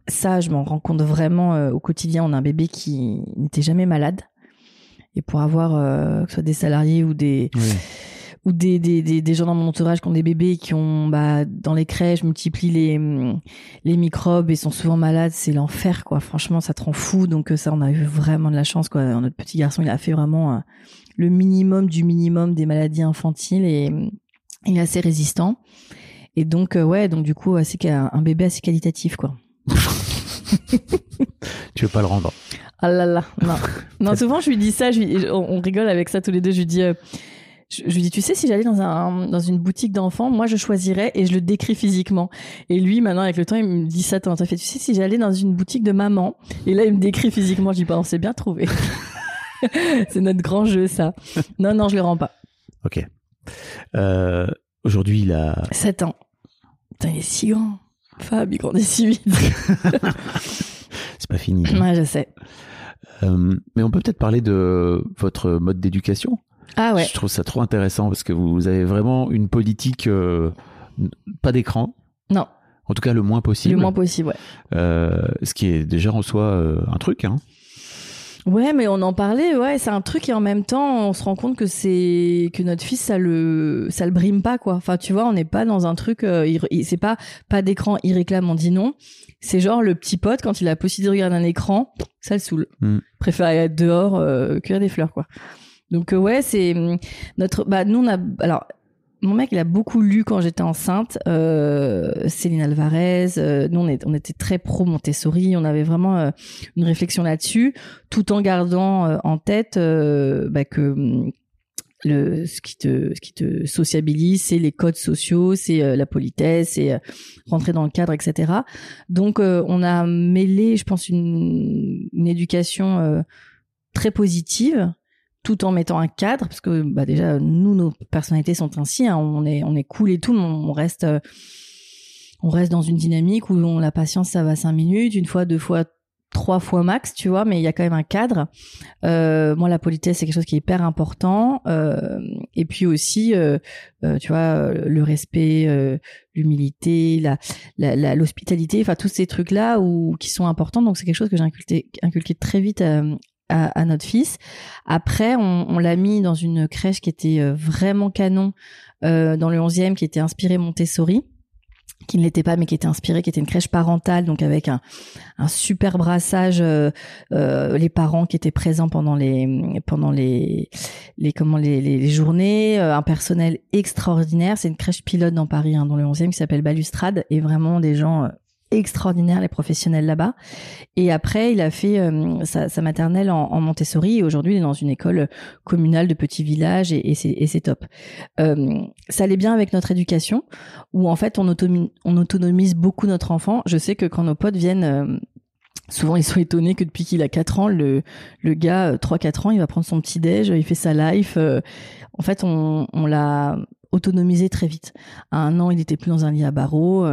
Ça je m'en rends compte vraiment au quotidien. On a un bébé qui n'était jamais malade. Et pour avoir que ce soit des salariés ou des. Ou des, des, des, des gens dans mon entourage qui ont des bébés qui ont bah, dans les crèches multiplient les les microbes et sont souvent malades c'est l'enfer quoi. Franchement ça te rend fou. Donc euh, ça on a eu vraiment de la chance quoi. Notre petit garçon il a fait vraiment euh, le minimum du minimum des maladies infantiles et il est assez résistant. Et donc euh, ouais donc du coup assez un, un bébé assez qualitatif quoi. Tu veux pas le rendre. ah là là non. Non souvent je lui dis ça je lui- on, on rigole avec ça tous les deux. Je lui dis euh, je, je lui dis, tu sais, si j'allais dans un dans une boutique d'enfants, moi je choisirais et je le décris physiquement. Et lui, maintenant avec le temps, il me dit ça. T'as fait, tu sais, si j'allais dans une boutique de maman, et là il me décrit physiquement, je dis pas, on s'est bien trouvé. C'est notre grand jeu, ça. Non, non, je le rends pas. Ok. Euh, Aujourd'hui, il a. 7 ans. Putain, il est si grand. Fab, il grandit si vite. C'est pas fini. ouais, je sais. Euh, mais on peut peut-être parler de votre mode d'éducation. Ah ouais. Je trouve ça trop intéressant parce que vous avez vraiment une politique euh, pas d'écran. Non, En tout cas, le moins possible. le moins possible, ouais. Euh, ce qui est déjà en soi euh, un truc. Hein. Ouais, mais on en parlait, ouais, c'est un truc et en même temps, on se rend compte que c'est que notre fils ça le ça le brime pas quoi. Enfin, tu vois, on n'est pas dans un truc euh, il- c'est pas pas d'écran, il réclame, on dit non. C'est genre le petit pote quand il a la possibilité de regarder un écran, ça le saoule. Mm. Préfère être dehors euh, cueillir des fleurs quoi. Donc euh, ouais, c'est hum, notre bah nous on a alors mon mec, il a beaucoup lu quand j'étais enceinte. Euh, Céline Alvarez. euh, nous, on, on était très pro Montessori. On avait vraiment une réflexion là-dessus, tout en gardant en tête bah, que hum, le ce qui te sociabilise, c'est les codes sociaux, c'est la politesse, c'est rentrer dans le cadre, etc. Donc, on a mêlé, je pense, une, une éducation très positive tout en mettant un cadre, parce que bah, déjà nous nos personnalités sont ainsi, hein, on est on est cool et tout, mais on reste euh, on reste dans une dynamique où on, la patience ça va cinq minutes, une fois, deux fois, trois fois max, tu vois, mais il y a quand même un cadre. Euh, moi, la politesse, c'est quelque chose qui est hyper important. Euh, et puis aussi, euh, euh, tu vois, euh, le respect, l'humilité, la, l'hospitalité, enfin tous ces trucs-là où qui sont importants. Donc c'est quelque chose que j'ai inculqué, inculqué très vite euh, à, à notre fils. Après, on, on l'a mis dans une crèche qui était euh, vraiment canon, euh, dans le 11e, qui était inspirée Montessori qui ne l'était pas mais qui était inspirée, qui était une crèche parentale donc avec un, un super brassage euh, euh, les parents qui étaient présents pendant les pendant les les comment les, les, les journées euh, un personnel extraordinaire c'est une crèche pilote dans Paris hein, dans le 11e qui s'appelle Balustrade et vraiment des gens euh, extraordinaires les professionnels là-bas et après il a fait euh, sa, maternelle en, Montessori et aujourd'hui il est dans une école communale de petit village et, c'est top euh, ça allait bien avec notre éducation où en fait on, automi- on autonomise beaucoup notre enfant. Je sais que quand nos potes viennent, euh, souvent ils sont étonnés que depuis qu'il a 4 ans, le, gars, euh, 3-4 ans, il va prendre son petit déj, il fait sa life. en fait, on, l'a autonomisé très vite. À un an, il était plus dans un lit à barreaux.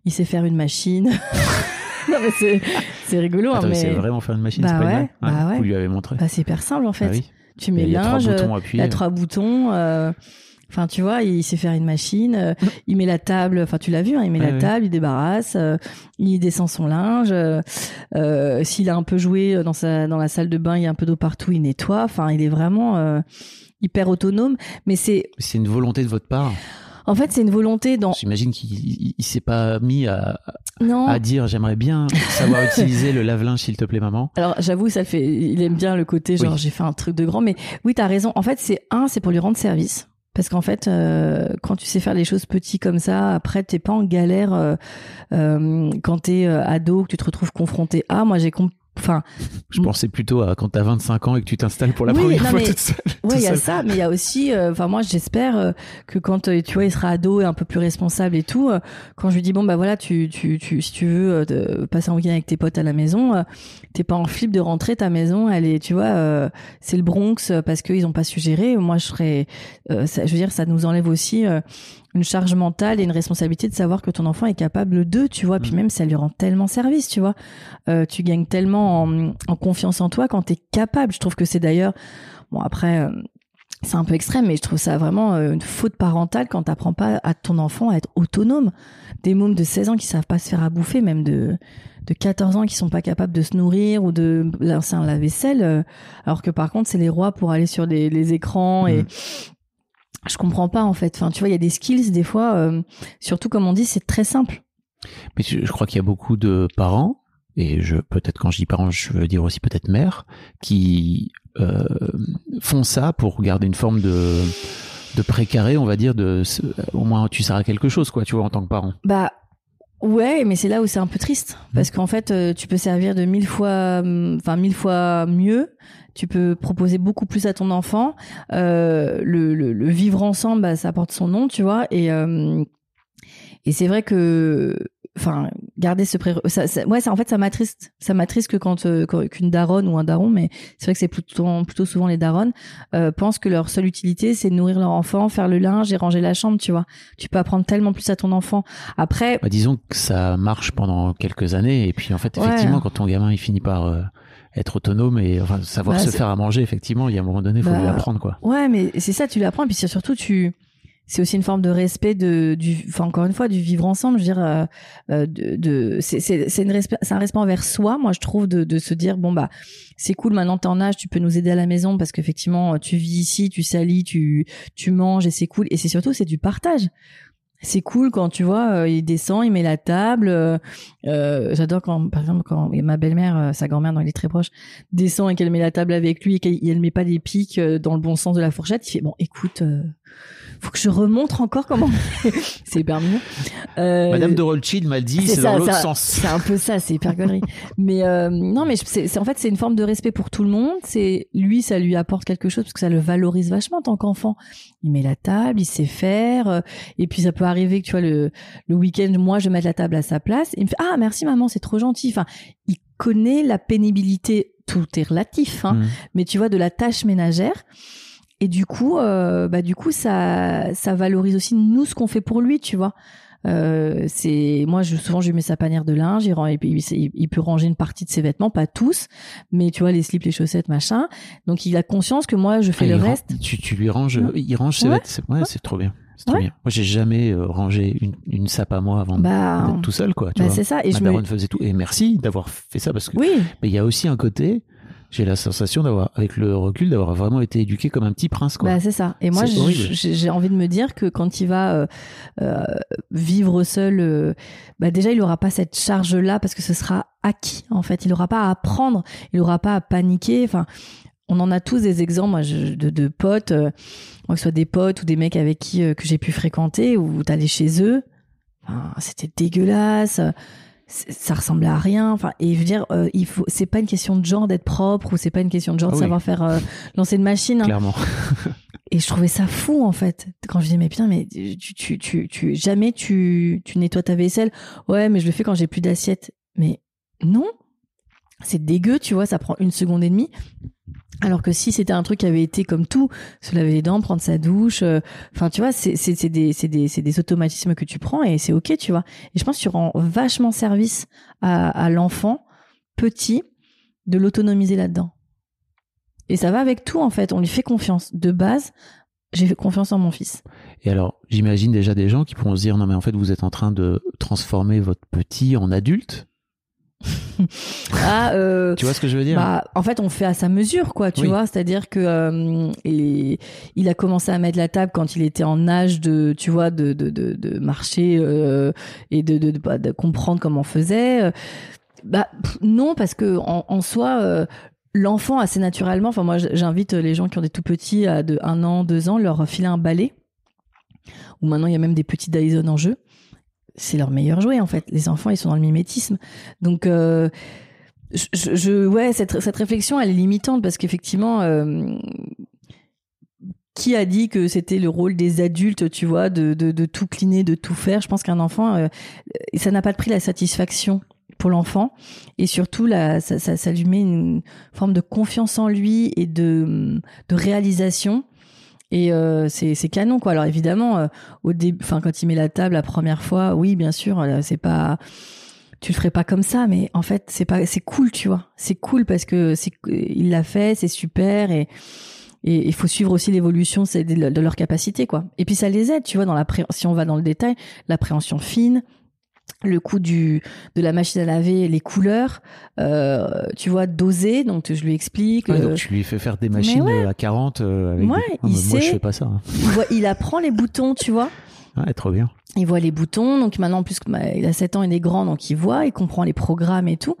Euh, il sait faire une machine. non mais c'est, c'est rigolo. hein, Attends, mais c'est mais vraiment faire une machine, Bah c'est pas ouais, bah ouais. Vous lui avez montré. bah, c'est hyper simple en fait. Ah oui. Tu mets Il y a trois linge, boutons il y a trois boutons. euh, Enfin, tu vois, il sait faire une machine. euh, il met la table. Enfin, tu l'as vu, hein, il met la table, il débarrasse, euh, il descend son linge. euh, euh, S'il a un peu joué dans sa dans la salle de bain, il y a un peu d'eau partout, il nettoie. Enfin, il est vraiment euh, hyper autonome. Mais c'est, C'est une volonté de votre part. En fait, c'est une volonté dans. J'imagine qu'il il- il s'est pas mis à, Non. à dire j'aimerais bien savoir utiliser le lave-linge s'il te plaît maman. Alors j'avoue, ça le fait. Il aime bien le côté genre Oui. j'ai fait un truc de grand, mais oui, t'as raison. En fait, c'est un, c'est pour lui rendre service. Parce qu'en fait, euh, quand tu sais faire les choses petits comme ça, après t'es pas en galère euh, euh, quand t'es euh, ado, que tu te retrouves confronté à. Moi, j'ai comp- Enfin, Je pensais plutôt à quand t'as 25 ans et que tu t'installes pour la Oui, première non, fois mais- toute seule. tout il y a ça, mais il y a aussi. euh, Enfin, moi, j'espère euh, que quand euh, tu vois, il sera ado et un peu plus responsable et tout. quand je lui dis bon bah voilà, tu, tu, tu, si tu veux de- passer un week-end avec tes potes à la maison, t'es pas en flip de rentrer ta maison. Elle est, tu vois, c'est le Bronx parce qu'ils ont pas su gérer. Moi, je serais, ça, je veux dire, ça nous enlève aussi. Une charge mentale et une responsabilité de savoir que ton enfant est capable de, tu vois. Puis Mm. même, ça lui rend tellement service, tu vois. Euh, tu gagnes tellement en, en confiance en toi quand t'es capable. Je trouve que c'est d'ailleurs, bon après, euh, c'est un peu extrême, mais je trouve ça vraiment euh, une faute parentale quand t'apprends pas à ton enfant à être autonome. Des mômes de 16 ans qui savent pas se faire à bouffer, même de de 14 ans qui sont pas capables de se nourrir ou de lancer un lave-vaisselle, euh, alors que par contre c'est les rois pour aller sur les, les écrans et Mhm. Je comprends pas en fait. Enfin, tu vois, il y a des skills des fois, euh, surtout comme on dit, c'est très simple. Mais je, je crois qu'il y a beaucoup de parents, et je peut-être quand je dis parents, je veux dire aussi peut-être mères, qui euh, font ça pour garder une forme de de précaré, on va dire, de au moins tu sers à quelque chose, quoi, tu vois, en tant que parent. Bah ouais, mais c'est là où c'est un peu triste parce qu'en fait, euh, tu peux servir de mille fois, hum, enfin mille fois mieux. Tu peux proposer beaucoup plus à ton enfant. Euh, le, le, le vivre ensemble, bah, ça porte son nom, tu vois. Et euh, et c'est vrai que, enfin, garder ce pré, ça, ça- ouais, ça, en fait, ça m'attriste. Ça m'attriste que quand, euh, qu'une daronne ou un daron, mais c'est vrai que c'est plutôt plutôt souvent les daronnes euh, pensent que leur seule utilité c'est de nourrir leur enfant, faire le linge et ranger la chambre, tu vois. Tu peux apprendre tellement plus à ton enfant. Après, Bah, disons que ça marche pendant quelques années, et puis en fait, Ouais. effectivement, quand ton gamin il finit par euh, être autonome et enfin savoir Bah, se faire à manger, effectivement, il y a un moment donné, il faut Bah, lui apprendre, quoi. Ouais, mais c'est ça, tu l'apprends. Et puis surtout, tu, c'est aussi une forme de respect de, du, enfin encore une fois, du vivre ensemble. Je veux dire, euh, euh, de, de c'est, c'est, une respect, c'est un respect envers soi. Moi, je trouve de, de se dire bon bah, c'est cool. Maintenant, t'es en âge, tu peux nous aider à la maison parce qu'effectivement, tu vis ici, tu salis, tu, tu manges et c'est cool. Et c'est surtout, c'est du partage. C'est cool quand tu vois, euh, il descend, il met la table. euh, euh, J'adore quand, par exemple, quand ma belle-mère, sa grand-mère, dont il est très proche, descend et qu'elle met la table avec lui et qu'elle met pas des pics dans le bon sens de la fourchette, il fait bon, écoute, faut que je remontre encore comment. c'est hyper mignon. Euh, Madame de Rothschild m'a dit, c'est dans l'autre sens. C'est un peu ça, c'est hyper connerie. mais euh, non, mais c'est- en fait c'est une forme de respect pour tout le monde. C'est lui, ça lui apporte quelque chose parce que ça le valorise vachement en tant qu'enfant. Il met la table, il sait faire, euh, et puis ça peut arriver que tu vois le le week-end, moi je vais mettre la table à sa place. Il me fait ah merci maman, c'est trop gentil. Enfin, il connaît la pénibilité tout est relatif, hein, Mm. mais tu vois, de la tâche ménagère. Et du coup, euh, bah du coup, ça, ça valorise aussi nous ce qu'on fait pour lui, tu vois. Euh, c'est moi, je, souvent, je lui mets sa panière de linge. Il, il, il- peut ranger une partie de ses vêtements, pas tous, mais tu vois, les slips, les chaussettes, machin. Donc, il a conscience que moi, je fais Ah, le reste. tu, tu lui ranges, Ouais. il range ses Ouais. vêtements. Ouais, c'est trop bien. C'est trop Ouais. bien. Moi, j'ai jamais euh, rangé une, une sape à moi avant Bah, d'être tout seul, quoi. Tu bah, vois. c'est ça. Et Ma je me, daronne faisait tout. Et merci d'avoir fait ça parce que. oui, Mais il y a aussi un côté. J'ai la sensation d'avoir, avec le recul, d'avoir vraiment été éduqué comme un petit prince, quoi. Bah, c'est ça. Et moi, j'ai- envie de me dire que quand il va euh, euh, vivre seul, euh, bah déjà, il n'aura pas cette charge-là parce que ce sera acquis, en fait. Il n'aura pas à apprendre, il n'aura pas à paniquer. Enfin, on en a tous des exemples moi, de, de potes, euh, que ce soit des potes ou des mecs avec qui euh, que j'ai pu fréquenter ou t'allais chez eux. Enfin, C'était dégueulasse. Ça ressemblait à rien. Enfin, et je veux dire, euh, il faut. C'est pas une question de genre d'être propre ou c'est pas une question de genre Ah de oui. savoir faire euh, lancer une machine. hein. Clairement. Et je trouvais ça fou en fait. Quand je disais mais putain mais tu tu tu, tu jamais tu tu nettoies ta vaisselle. Ouais mais je le fais quand j'ai plus d'assiettes. Mais non, c'est dégueu tu vois. Ça prend une seconde et demie. Alors que si c'était un truc qui avait été comme tout, se laver les dents, prendre sa douche, euh, enfin tu vois, c'est des des automatismes que tu prends et c'est ok tu vois. Et je pense que tu rends vachement service à à l'enfant petit de l'autonomiser là-dedans. Et ça va avec tout en fait. On lui fait confiance de base. J'ai fait confiance en mon fils. Et alors, j'imagine déjà des gens qui pourront se dire, non, mais en fait, vous êtes en train de transformer votre petit en adulte. Ah, euh, Tu vois ce que je veux dire? bah, en fait, on fait à sa mesure, quoi, tu Oui. vois. C'est-à-dire que euh, et il a commencé à mettre la table quand il était en âge de, tu vois, de de de, de marcher euh, et de de, de bah, de comprendre comment on faisait. Euh, Bah pff, non, parce que en, en soi. euh, L'enfant assez naturellement, enfin moi j'invite les gens qui ont des tout petits à de un an, deux ans, leur filer un balai. Ou maintenant il y a même des petits Dyson en jeu. C'est leur meilleur jouet en fait. Les enfants ils sont dans le mimétisme. Donc euh, je, ouais, cette, cette réflexion, elle est limitante parce qu'effectivement, euh, qui a dit que c'était le rôle des adultes, tu vois, de, de, tout cliner, de tout faire? Je pense qu'un enfant, euh, ça n'a pas de prix la satisfaction pour l'enfant et surtout la, ça, ça, ça lui met une forme de confiance en lui et de, de réalisation et euh, c'est canon quoi. Alors évidemment euh, au début enfin quand il met la table la première fois oui bien sûr euh, c'est pas tu le ferais pas comme ça mais en fait c'est pas c'est cool tu vois. C'est cool parce que c'est il l'a fait c'est super et et il faut suivre aussi l'évolution de leur capacité quoi. Et puis ça les aide tu vois dans la si on va dans le détail l'appréhension fine le coup du de la machine à laver les couleurs euh, tu vois doser donc je lui explique Ouais, euh, donc tu lui fais faire des machines ouais. euh, à 40 euh, avec Ouais, des- Ah, il mais moi je sait. fais pas ça. hein. il, voit- il apprend les boutons tu vois Ouais, trop bien. il voit les boutons donc maintenant en plus bah, il a 7 ans il est grand donc il voit il comprend les programmes et tout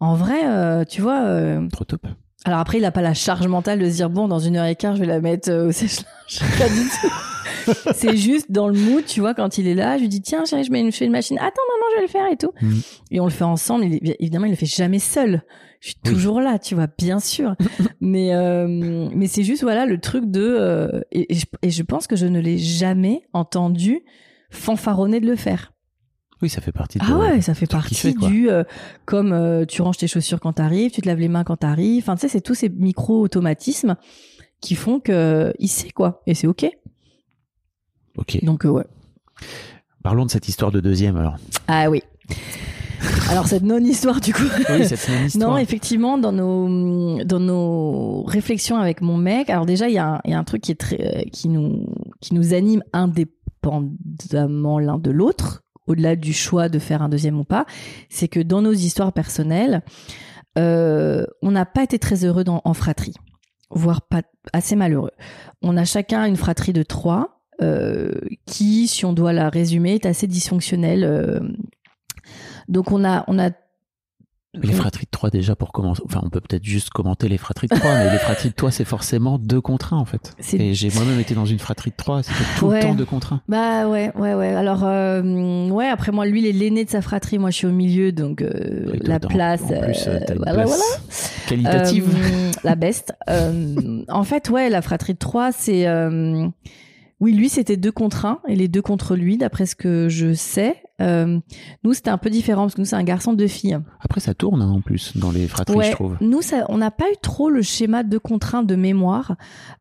en vrai euh, tu vois euh, Trop top. alors après il a pas la charge mentale de se dire bon dans une heure et quart je vais la mettre au sèche-linge pas du tout c'est juste dans le mood tu vois quand il est là je lui dis tiens chérie je mets une, je fais une machine attends maman je vais le faire et tout Mhm. et on le fait ensemble Il évidemment il le fait jamais seul je suis Oui. toujours là tu vois bien sûr mais euh, mais c'est juste voilà le truc de euh, et, et je, et je pense que je ne l'ai jamais entendu fanfaronner de le faire Oui, ça fait partie de ah ouais, ça fait partie fait, du euh, comme euh, tu ranges tes chaussures quand t'arrives, tu te laves les mains quand t'arrives. Enfin, tu sais, c'est tous ces micro automatismes qui font que il sait quoi et c'est ok. Ok. Donc euh, ouais. Parlons de cette histoire de deuxième alors. Ah oui. Alors cette non histoire du coup. Oui, cette même histoire. Non, effectivement, dans nos dans nos réflexions avec mon mec, alors déjà il y, a un- il y a un truc qui est très euh, qui nous qui nous anime indépendamment l'un de l'autre, au-delà du choix de faire un deuxième ou pas, c'est que dans nos histoires personnelles, euh, on n'a pas été très heureux dans, en fratrie, voire pas assez malheureux. On a chacun une fratrie de trois. Euh, qui, si on doit la résumer, est assez dysfonctionnelle. euh. donc on a, on a les fratries de 3 déjà pour commencer. Enfin, on peut peut-être juste commenter les fratries de 3, mais les fratries de 3 c'est forcément deux contre un en fait. Et j'ai moi-même été dans une fratrie de 3, c'était tout Ouais. le temps deux contre un. Bah ouais, ouais, ouais. Alors, euh, ouais, après moi, lui, il est l'aîné de sa fratrie. Moi, je suis au milieu, donc euh, la place. En plus, euh, voilà, place voilà. qualitative. La best. En fait, ouais, la fratrie de trois, c'est. Oui, lui, c'était deux contre un, et les deux contre lui, d'après ce que je sais. Euh, nous, c'était un peu différent parce que nous, c'est un garçon, deux filles. Après, ça tourne hein, en plus dans les fratries, je trouve. Nous, ça, on n'a pas eu trop le schéma de contrainte de mémoire,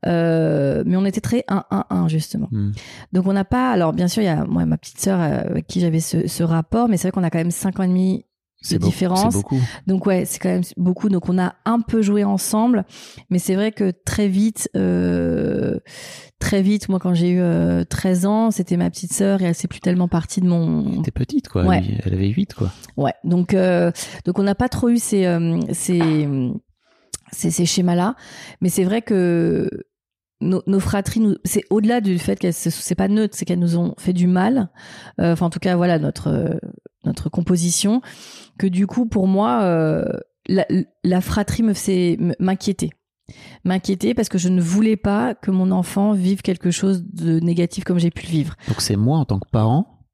euh, mais on était très 1-1-1 justement. Hmm. Donc on n'a pas. Alors bien sûr, il y a moi, ma petite sœur euh, avec qui j'avais ce, ce rapport, mais c'est vrai qu'on a quand même 5 ans et demi de beau- différence. Beaucoup. Donc ouais, c'est quand même beaucoup. Donc on a un peu joué ensemble, mais c'est vrai que très vite, euh, très vite, moi quand j'ai eu euh, 13 ans, c'était ma petite sœur et elle s'est plus tellement partie de mon. T'es petite, quoi. Ouais. Elle avait 8, quoi. Ouais. Donc euh, donc on n'a pas trop eu ces euh, ces ces, ces schémas-là, mais c'est vrai que nos, nos fratries, nous, c'est au-delà du fait qu'elles c'est pas neutre, c'est qu'elles nous ont fait du mal. Euh, Enfin, en tout cas, voilà notre euh, notre composition. Que du coup, pour moi, euh, la, la fratrie me faisait m'inquiéter, m'inquiéter parce que je ne voulais pas que mon enfant vive quelque chose de négatif comme j'ai pu le vivre. Donc c'est moi en tant que parent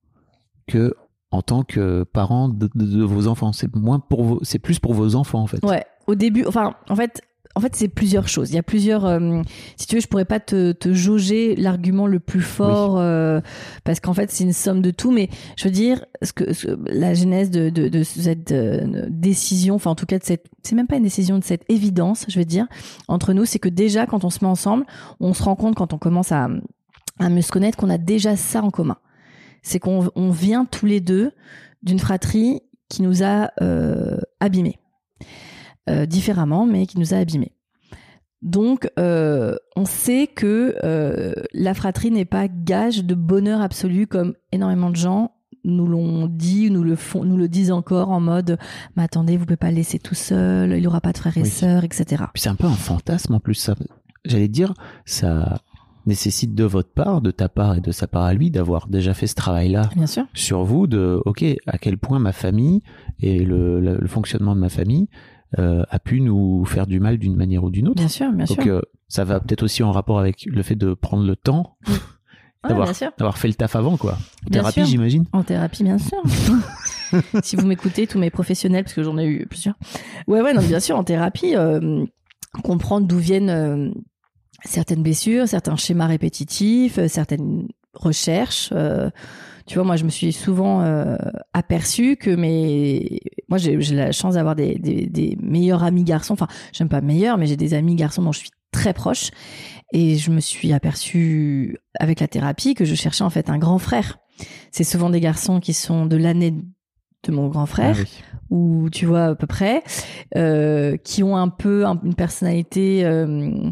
que en tant que parent de, de- de vos enfants. C'est moins pour c'est plus pour vos enfants en fait. Ouais, au début, enfin, en fait, en fait, c'est plusieurs choses. Il y a plusieurs. euh, si tu veux, je pourrais pas te, te jauger l'argument le plus fort euh, parce qu'en fait, c'est une somme de tout. Mais je veux dire, ce que ce- la genèse de, de, de cette euh, décision, enfin, en tout cas, de cette, c'est même pas une décision de cette évidence, je veux dire, entre nous, c'est que déjà, quand on se met ensemble, on se rend compte quand on commence à à mieux se connaître qu'on a déjà ça en commun. C'est qu'on on vient tous les deux d'une fratrie qui nous a euh, abîmés différemment, mais qui nous a abîmés. Donc, euh, on sait que euh, la fratrie n'est pas gage de bonheur absolu comme énormément de gens nous l'ont dit, nous le font, nous le disent encore en mode, mais attendez, vous pouvez pas le laisser tout seul, il n'y aura pas de frères et Oui. sœurs, etc. Puis c'est un peu un fantasme en plus. Ça, j'allais dire, ça nécessite de votre part, de ta part et de sa part à lui, d'avoir déjà fait ce travail-là Bien sûr. sur vous. De, ok, à quel point ma famille et le, le- le fonctionnement de ma famille euh, a pu nous faire du mal d'une manière ou d'une autre. Bien sûr, bien Donc sûr. euh, ça va peut-être aussi en rapport avec le fait de prendre le temps, Ouais, d'avoir bien sûr. d'avoir fait le taf avant quoi. Bien Thérapie j'imagine. En thérapie, bien sûr. si vous m'écoutez, tous mes professionnels, parce que j'en ai eu plusieurs. Ouais, ouais, non, bien sûr, en thérapie, euh, comprendre d'où viennent euh, certaines blessures, certains schémas répétitifs, euh, certaines recherches. Tu vois, moi, je me suis souvent euh, aperçue que mes... Moi, j'ai j'ai la chance d'avoir des, des, des meilleurs amis garçons. Enfin, j'aime pas meilleurs, mais j'ai des amis garçons dont je suis très proche. Et je me suis aperçue avec la thérapie que je cherchais en fait un grand frère. C'est souvent des garçons qui sont de l'année de mon grand frère, Ah oui. ou tu vois à peu près, euh, qui ont un peu un- une personnalité euh,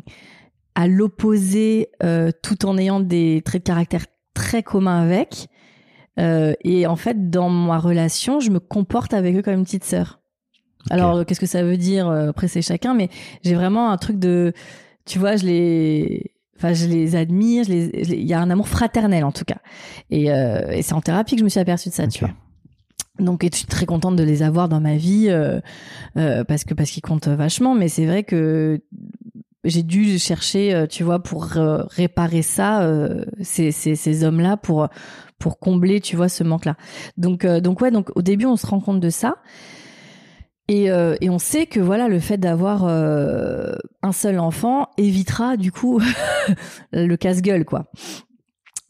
à l'opposé, euh, tout en ayant des traits de caractère très communs avec. Euh, et en fait, dans ma relation, je me comporte avec eux comme une petite sœur. Alors, euh, qu'est-ce que ça veut dire euh, Après, c'est chacun, mais j'ai vraiment un truc de, tu vois, je les, enfin, je les admire. je les- Il y a un amour fraternel en tout cas. Et, euh, et c'est en thérapie que je me suis aperçue de ça, tu vois. Donc, et je suis très contente de les avoir dans ma vie euh, euh, parce que parce qu'ils comptent vachement. Mais c'est vrai que j'ai dû chercher, euh, tu vois, pour euh, réparer ça, euh, ces, ces, hommes-là, pour pour combler, tu vois, ce manque-là. Donc donc ouais, donc au début on se rend compte de ça. Et, et on sait que voilà le fait d'avoir un seul enfant évitera du coup le casse-gueule quoi.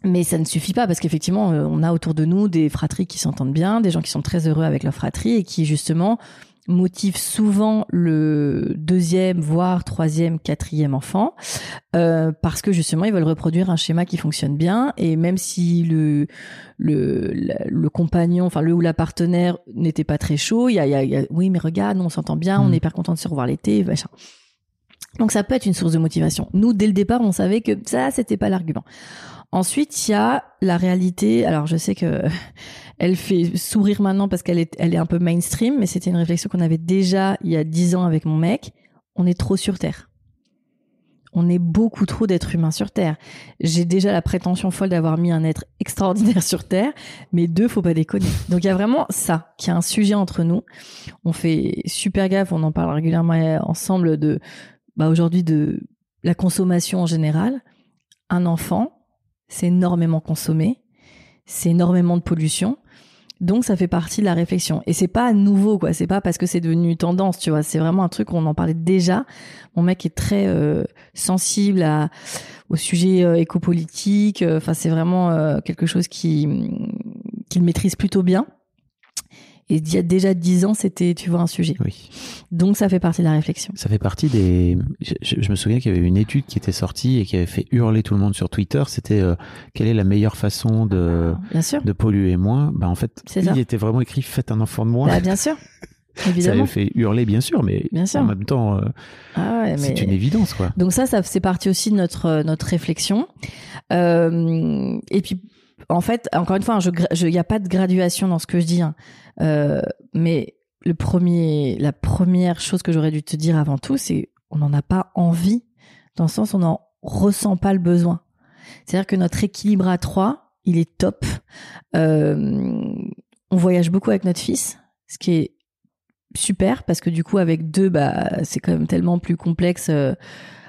Mais ça ne suffit pas parce qu'effectivement, on a autour de nous des fratries qui s'entendent bien, des gens qui sont très heureux avec leur fratrie et qui justement motivent souvent le deuxième, voire troisième, quatrième enfant euh, parce que justement ils veulent reproduire un schéma qui fonctionne bien et même si le le, compagnon, enfin le ou la partenaire n'était pas très chaud, il y a, il y a- il y a oui mais regarde, on s'entend bien, on Mm. est hyper content de se revoir l'été, machin. Donc ça peut être une source de motivation. Nous, dès le départ, on savait que ça, c'était pas l'argument. Ensuite, il y a la réalité. Alors, je sais que elle fait sourire maintenant parce qu'elle est, elle est un peu mainstream, mais c'était une réflexion qu'on avait déjà il y a dix ans avec mon mec. On est trop sur Terre. On est beaucoup trop d'êtres humains sur Terre. J'ai déjà la prétention folle d'avoir mis un être extraordinaire sur Terre, mais deux, faut pas déconner. Donc il y a vraiment ça, qui est un sujet entre nous. On fait super gaffe, on en parle régulièrement ensemble de, bah aujourd'hui de la consommation en général. Un enfant, c'est énormément consommé, c'est énormément de pollution. Donc ça fait partie de la réflexion et c'est pas nouveau quoi, c'est pas parce que c'est devenu tendance, tu vois, c'est vraiment un truc on en parlait déjà. Mon mec est très euh, sensible à au sujet euh, écopolitique, enfin c'est vraiment euh, quelque chose qui qu'il maîtrise plutôt bien. Et il y a déjà dix ans, c'était, tu vois, un sujet. Oui. Donc ça fait partie de la réflexion. Ça fait partie des. Je, me souviens qu'il y avait une étude qui était sortie et qui avait fait hurler tout le monde sur Twitter. C'était euh, quelle est la meilleure façon de, Bien sûr. de polluer moins? Bah en fait, il ça. était vraiment écrit faites un enfant de moins. Bah, bien sûr. ça Évidemment. avait fait hurler, bien sûr, mais Bien sûr. en même temps, euh, Ah ouais, c'est mais- une évidence, quoi. Donc ça, ça c'est partie aussi de notre euh, notre réflexion. Euh, et puis, en fait, encore une fois, il hein, n'y a pas de graduation dans ce que je dis, hein. Euh, mais le premier, la première chose que j'aurais dû te dire avant tout, c'est on n'en a pas envie, dans le sens on n'en ressent pas le besoin. C'est-à-dire que notre équilibre à trois, il est top. Euh, on voyage beaucoup avec notre fils, ce qui est super parce que du coup avec deux bah c'est quand même tellement plus complexe euh,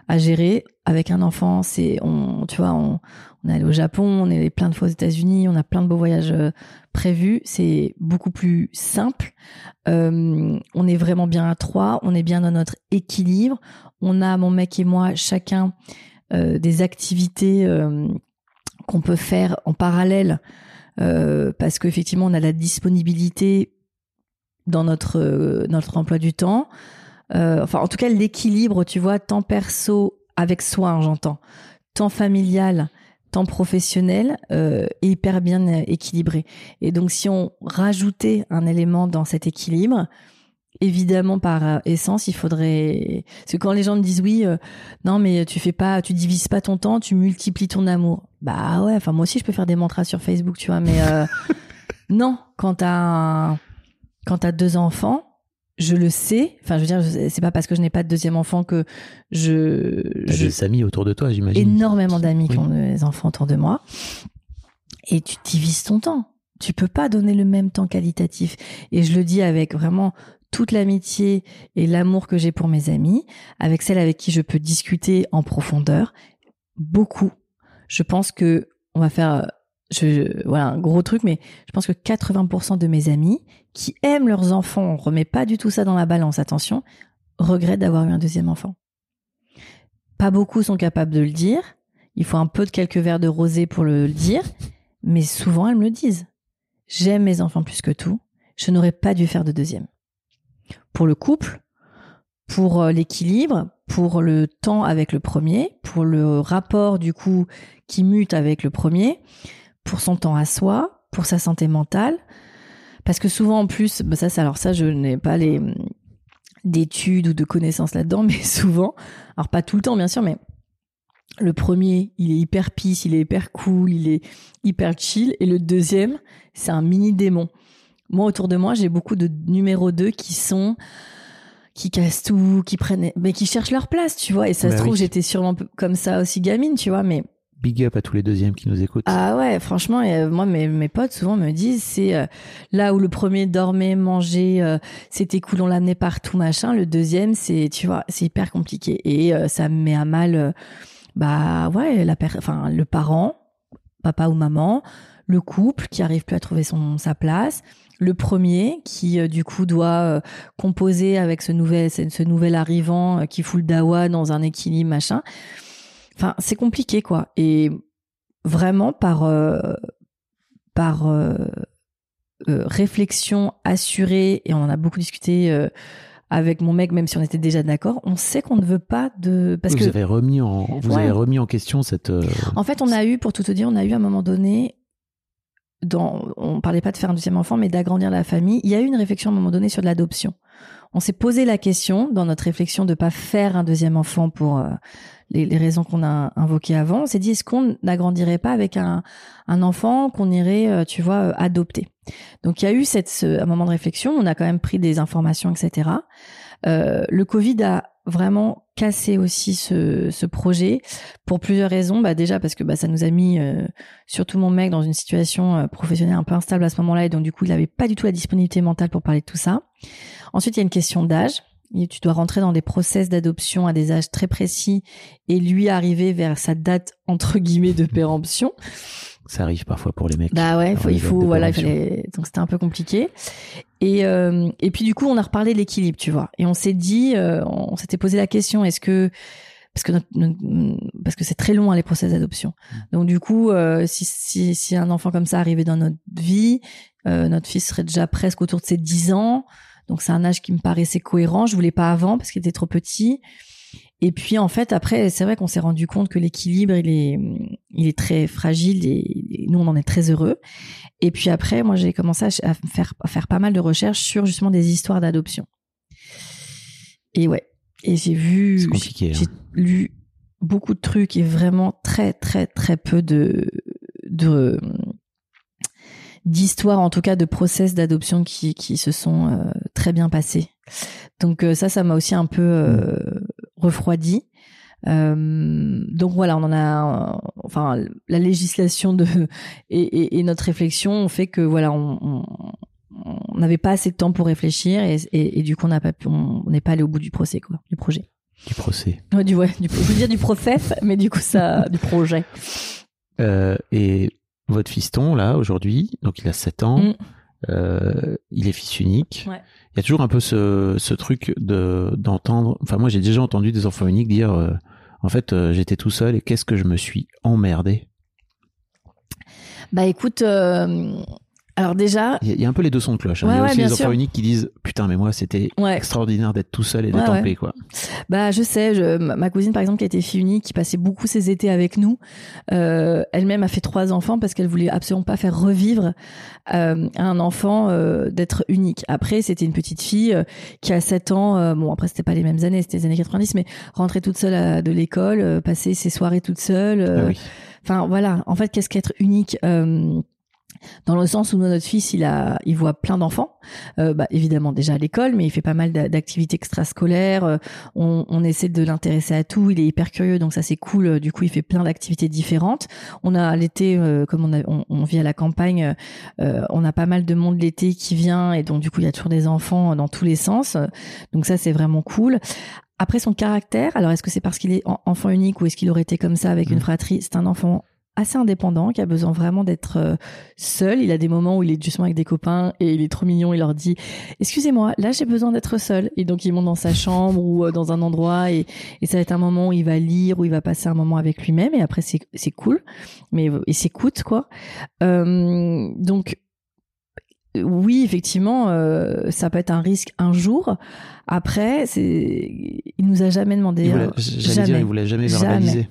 à gérer avec un enfant c'est on tu vois on, on est allé au Japon on est allé plein de fois aux États-Unis on a plein de beaux voyages euh, prévus. C'est beaucoup plus simple. Euh, on est vraiment bien à trois on est bien dans notre équilibre. On a mon mec et moi chacun euh, des activités qu'on peut faire en parallèle parce qu'effectivement on a la disponibilité dans notre notre emploi du temps. Enfin, en tout cas, l'équilibre, tu vois, temps perso avec soi, hein, j'entends, temps familial, temps professionnel, euh, est hyper bien euh, équilibré. Et donc, si on rajoutait un élément dans cet équilibre, évidemment par euh, essence, il faudrait. Parce que quand les gens me disent oui, euh, non mais tu fais pas, tu divises pas ton temps, tu multiplies ton amour. Bah ouais. Enfin, moi aussi, je peux faire des mantras sur Facebook, tu vois, mais euh, non. Quand t'as un quand t'as deux enfants, je le sais. Enfin, je veux dire, c'est pas parce que je n'ai pas de deuxième enfant que je, je des amis autour de toi, j'imagine. énormément d'amis qui ont des enfants autour de moi. Et tu divises ton temps. Tu peux pas donner le même temps qualitatif. Et je le dis avec vraiment toute l'amitié et l'amour que j'ai pour mes amis, avec celles avec qui je peux discuter en profondeur, beaucoup. Je pense que on va faire, voilà, un gros truc, mais je pense que 80% de mes amis qui aiment leurs enfants, on remet pas du tout ça dans la balance, attention, regrettent d'avoir eu un deuxième enfant. Pas beaucoup sont capables de le dire. Il faut un peu de quelques verres de rosé pour le dire, mais souvent elles me le disent. J'aime mes enfants plus que tout. Je n'aurais pas dû faire de deuxième. Pour le couple, pour euh, l'équilibre, pour le temps avec le premier, pour le rapport du coup qui mute avec le premier, pour son temps à soi, pour sa santé mentale. Parce que souvent en plus, bah ça, c'est- alors ça, je n'ai pas les hum, d'études ou de connaissances là-dedans, mais souvent, alors pas tout le temps bien sûr, mais le premier, il est hyper peace, il est hyper cool, il est hyper chill, et le deuxième, c'est un mini démon. Moi, autour de moi, j'ai beaucoup de numéro 2 qui sont qui cassent tout, qui prennent, mais qui cherchent leur place, tu vois. Et ça Bah se trouve, oui. j'étais sûrement comme ça aussi gamine, tu vois. Mais Big up à tous les deuxièmes qui nous écoutent. ah ouais, franchement, euh, moi, mes, potes souvent me disent, c'est euh, là où le premier dormait, mangeait, euh, c'était cool, on l'amenait partout, machin. Le deuxième, c'est, tu vois, c'est hyper compliqué et ça me met à mal, bah ouais, la enfin le parent, papa ou maman, le couple qui arrive plus à trouver son sa place. Le premier qui du coup doit composer avec ce nouvel arrivant qui fout le dawa dans un équilibre machin. Enfin, c'est compliqué quoi. Et vraiment par euh, par euh, euh, réflexion assurée et on en a beaucoup discuté avec mon mec même si on était déjà d'accord, on sait qu'on ne veut pas de parce vous que avez remis en, vous Ouais. avez remis en question cette. en fait, on a eu, pour tout te dire, on a eu à un moment donné, dans, on parlait pas de faire un deuxième enfant, mais d'agrandir la famille. Il y a eu une réflexion à un moment donné sur de l'adoption. On s'est posé la question dans notre réflexion de pas faire un deuxième enfant pour euh, les, raisons qu'on a invoquées avant. On s'est dit est-ce qu'on n'agrandirait pas avec un, enfant qu'on irait, euh, tu vois, euh, adopter? Donc il y a eu cette, ce, un moment de réflexion. On a quand même pris des informations, etc. Le Covid a vraiment cassé aussi ce, ce projet pour plusieurs raisons. Bah déjà parce que bah, ça nous a mis, euh, surtout mon mec, dans une situation euh, professionnelle un peu instable à ce moment-là, et donc du coup, il n'avait pas du tout la disponibilité mentale pour parler de tout ça. Ensuite, il y a une question d'âge. Tu dois rentrer dans des process d'adoption à des âges très précis et lui arriver vers sa date entre guillemets de péremption. Ça arrive parfois pour les mecs. Bah ouais, faut, il faut, voilà, il fallait, donc c'était un peu compliqué. Et, euh, et puis du coup, on a reparlé de l'équilibre, tu vois. Et on s'est dit, euh, on s'était posé la question, est-ce que parce que notre- notre- parce que c'est très long hein, les process d'adoption. Donc du coup, euh, si, si si un enfant comme ça arrivait dans notre vie, euh, notre fils serait déjà presque autour de ses 10 ans. Donc c'est un âge qui me paraissait cohérent. Je voulais pas avant parce qu'il était trop petit. Et puis en fait après c'est vrai qu'on s'est rendu compte que l'équilibre il est il est très fragile et, et nous on en est très heureux. Et puis après moi j'ai commencé à, faire à faire pas mal de recherches sur justement des histoires d'adoption. Et ouais et j'ai vu C'est compliqué, j'ai hein. lu beaucoup de trucs et vraiment très très très peu de de d'histoires en tout cas de process d'adoption qui qui se sont euh, très bien passés. Donc euh, ça ça m'a aussi un peu euh, refroidi. Euh, donc voilà, on en a, euh, enfin, la législation de et, et- et notre réflexion ont fait que voilà, on n'avait pas assez de temps pour réfléchir et, du coup on n'a pas pu, on on n'est pas allé au bout du procès quoi, du projet. Du procès. Ouais, du ouais, du, je veux dire du process, mais du coup ça, du projet. Euh, et votre fiston, là, aujourd'hui, donc il a 7 ans, Mm. Euh, il est fils unique. Ouais. Il y a toujours un peu ce, ce truc de d'entendre. Enfin, moi, j'ai déjà entendu des enfants uniques dire euh, en fait, euh, j'étais tout seul et qu'est-ce que je me suis emmerdé. Bah écoute, alors déjà, Il y, a- il y a un peu les deux sons de cloche. hein. Ouais, il y a aussi les enfants sûr. uniques qui disent putain, mais moi, c'était Ouais. extraordinaire d'être tout seul et d'être en paix, quoi. Bah, je sais, je, ma cousine, par exemple, qui était fille unique, qui passait beaucoup ses étés avec nous, euh, elle-même a fait trois enfants parce qu'elle voulait absolument pas faire revivre euh, un enfant euh, d'être unique. Après, c'était une petite fille qui a 7 ans, bon, après, c'était pas les mêmes années, c'était les années 90, mais rentrer toute seule à- de l'école, passer ses soirées toute seule. Ah oui. Enfin voilà, en fait, qu'est-ce qu'être unique dans le sens où notre fils, il a, il voit plein d'enfants, euh, bah, évidemment déjà à l'école, mais il fait pas mal d'a- d'activités extrascolaires. euh, on, on essaie de l'intéresser à tout. Il est hyper curieux, donc ça c'est cool. euh, Du coup, il fait plein d'activités différentes. On a l'été, euh, comme on, a, on, on vit à la campagne, euh, on a pas mal de monde l'été qui vient, et donc du coup, il y a toujours des enfants dans tous les sens. Donc ça, c'est vraiment cool. Après son caractère, alors est-ce que c'est parce qu'il est en- enfant unique ou est-ce qu'il aurait été comme ça avec une fratrie? C'est un enfant assez indépendant qui a besoin vraiment d'être euh, seul. Il a des moments où il est justement avec des copains et il est trop mignon. Il leur dit "Excusez-moi, là j'ai besoin d'être seul." Et donc il monte dans sa chambre ou euh, dans un endroit et, ça va être un moment où il va lire, où il va passer un moment avec lui-même et après c'est cool. Mais il s'écoute quoi. Euh, donc oui, effectivement, euh, ça peut être un risque un jour. Après, c'est, il nous a jamais demandé. Il voulait- J'allais jamais. dire, il voulait jamais Jamais. verbaliser.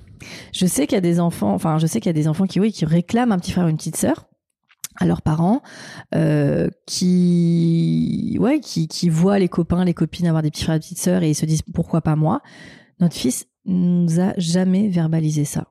Je sais qu'il y a des enfants, enfin, je sais qu'il y a des enfants qui, oui, qui réclament un petit frère ou une petite sœur à leurs parents, euh, qui, ouais, qui, qui voient les copains, les copines avoir des petits frères et des petites sœurs et ils se disent pourquoi pas moi? Notre fils nous a jamais verbalisé ça.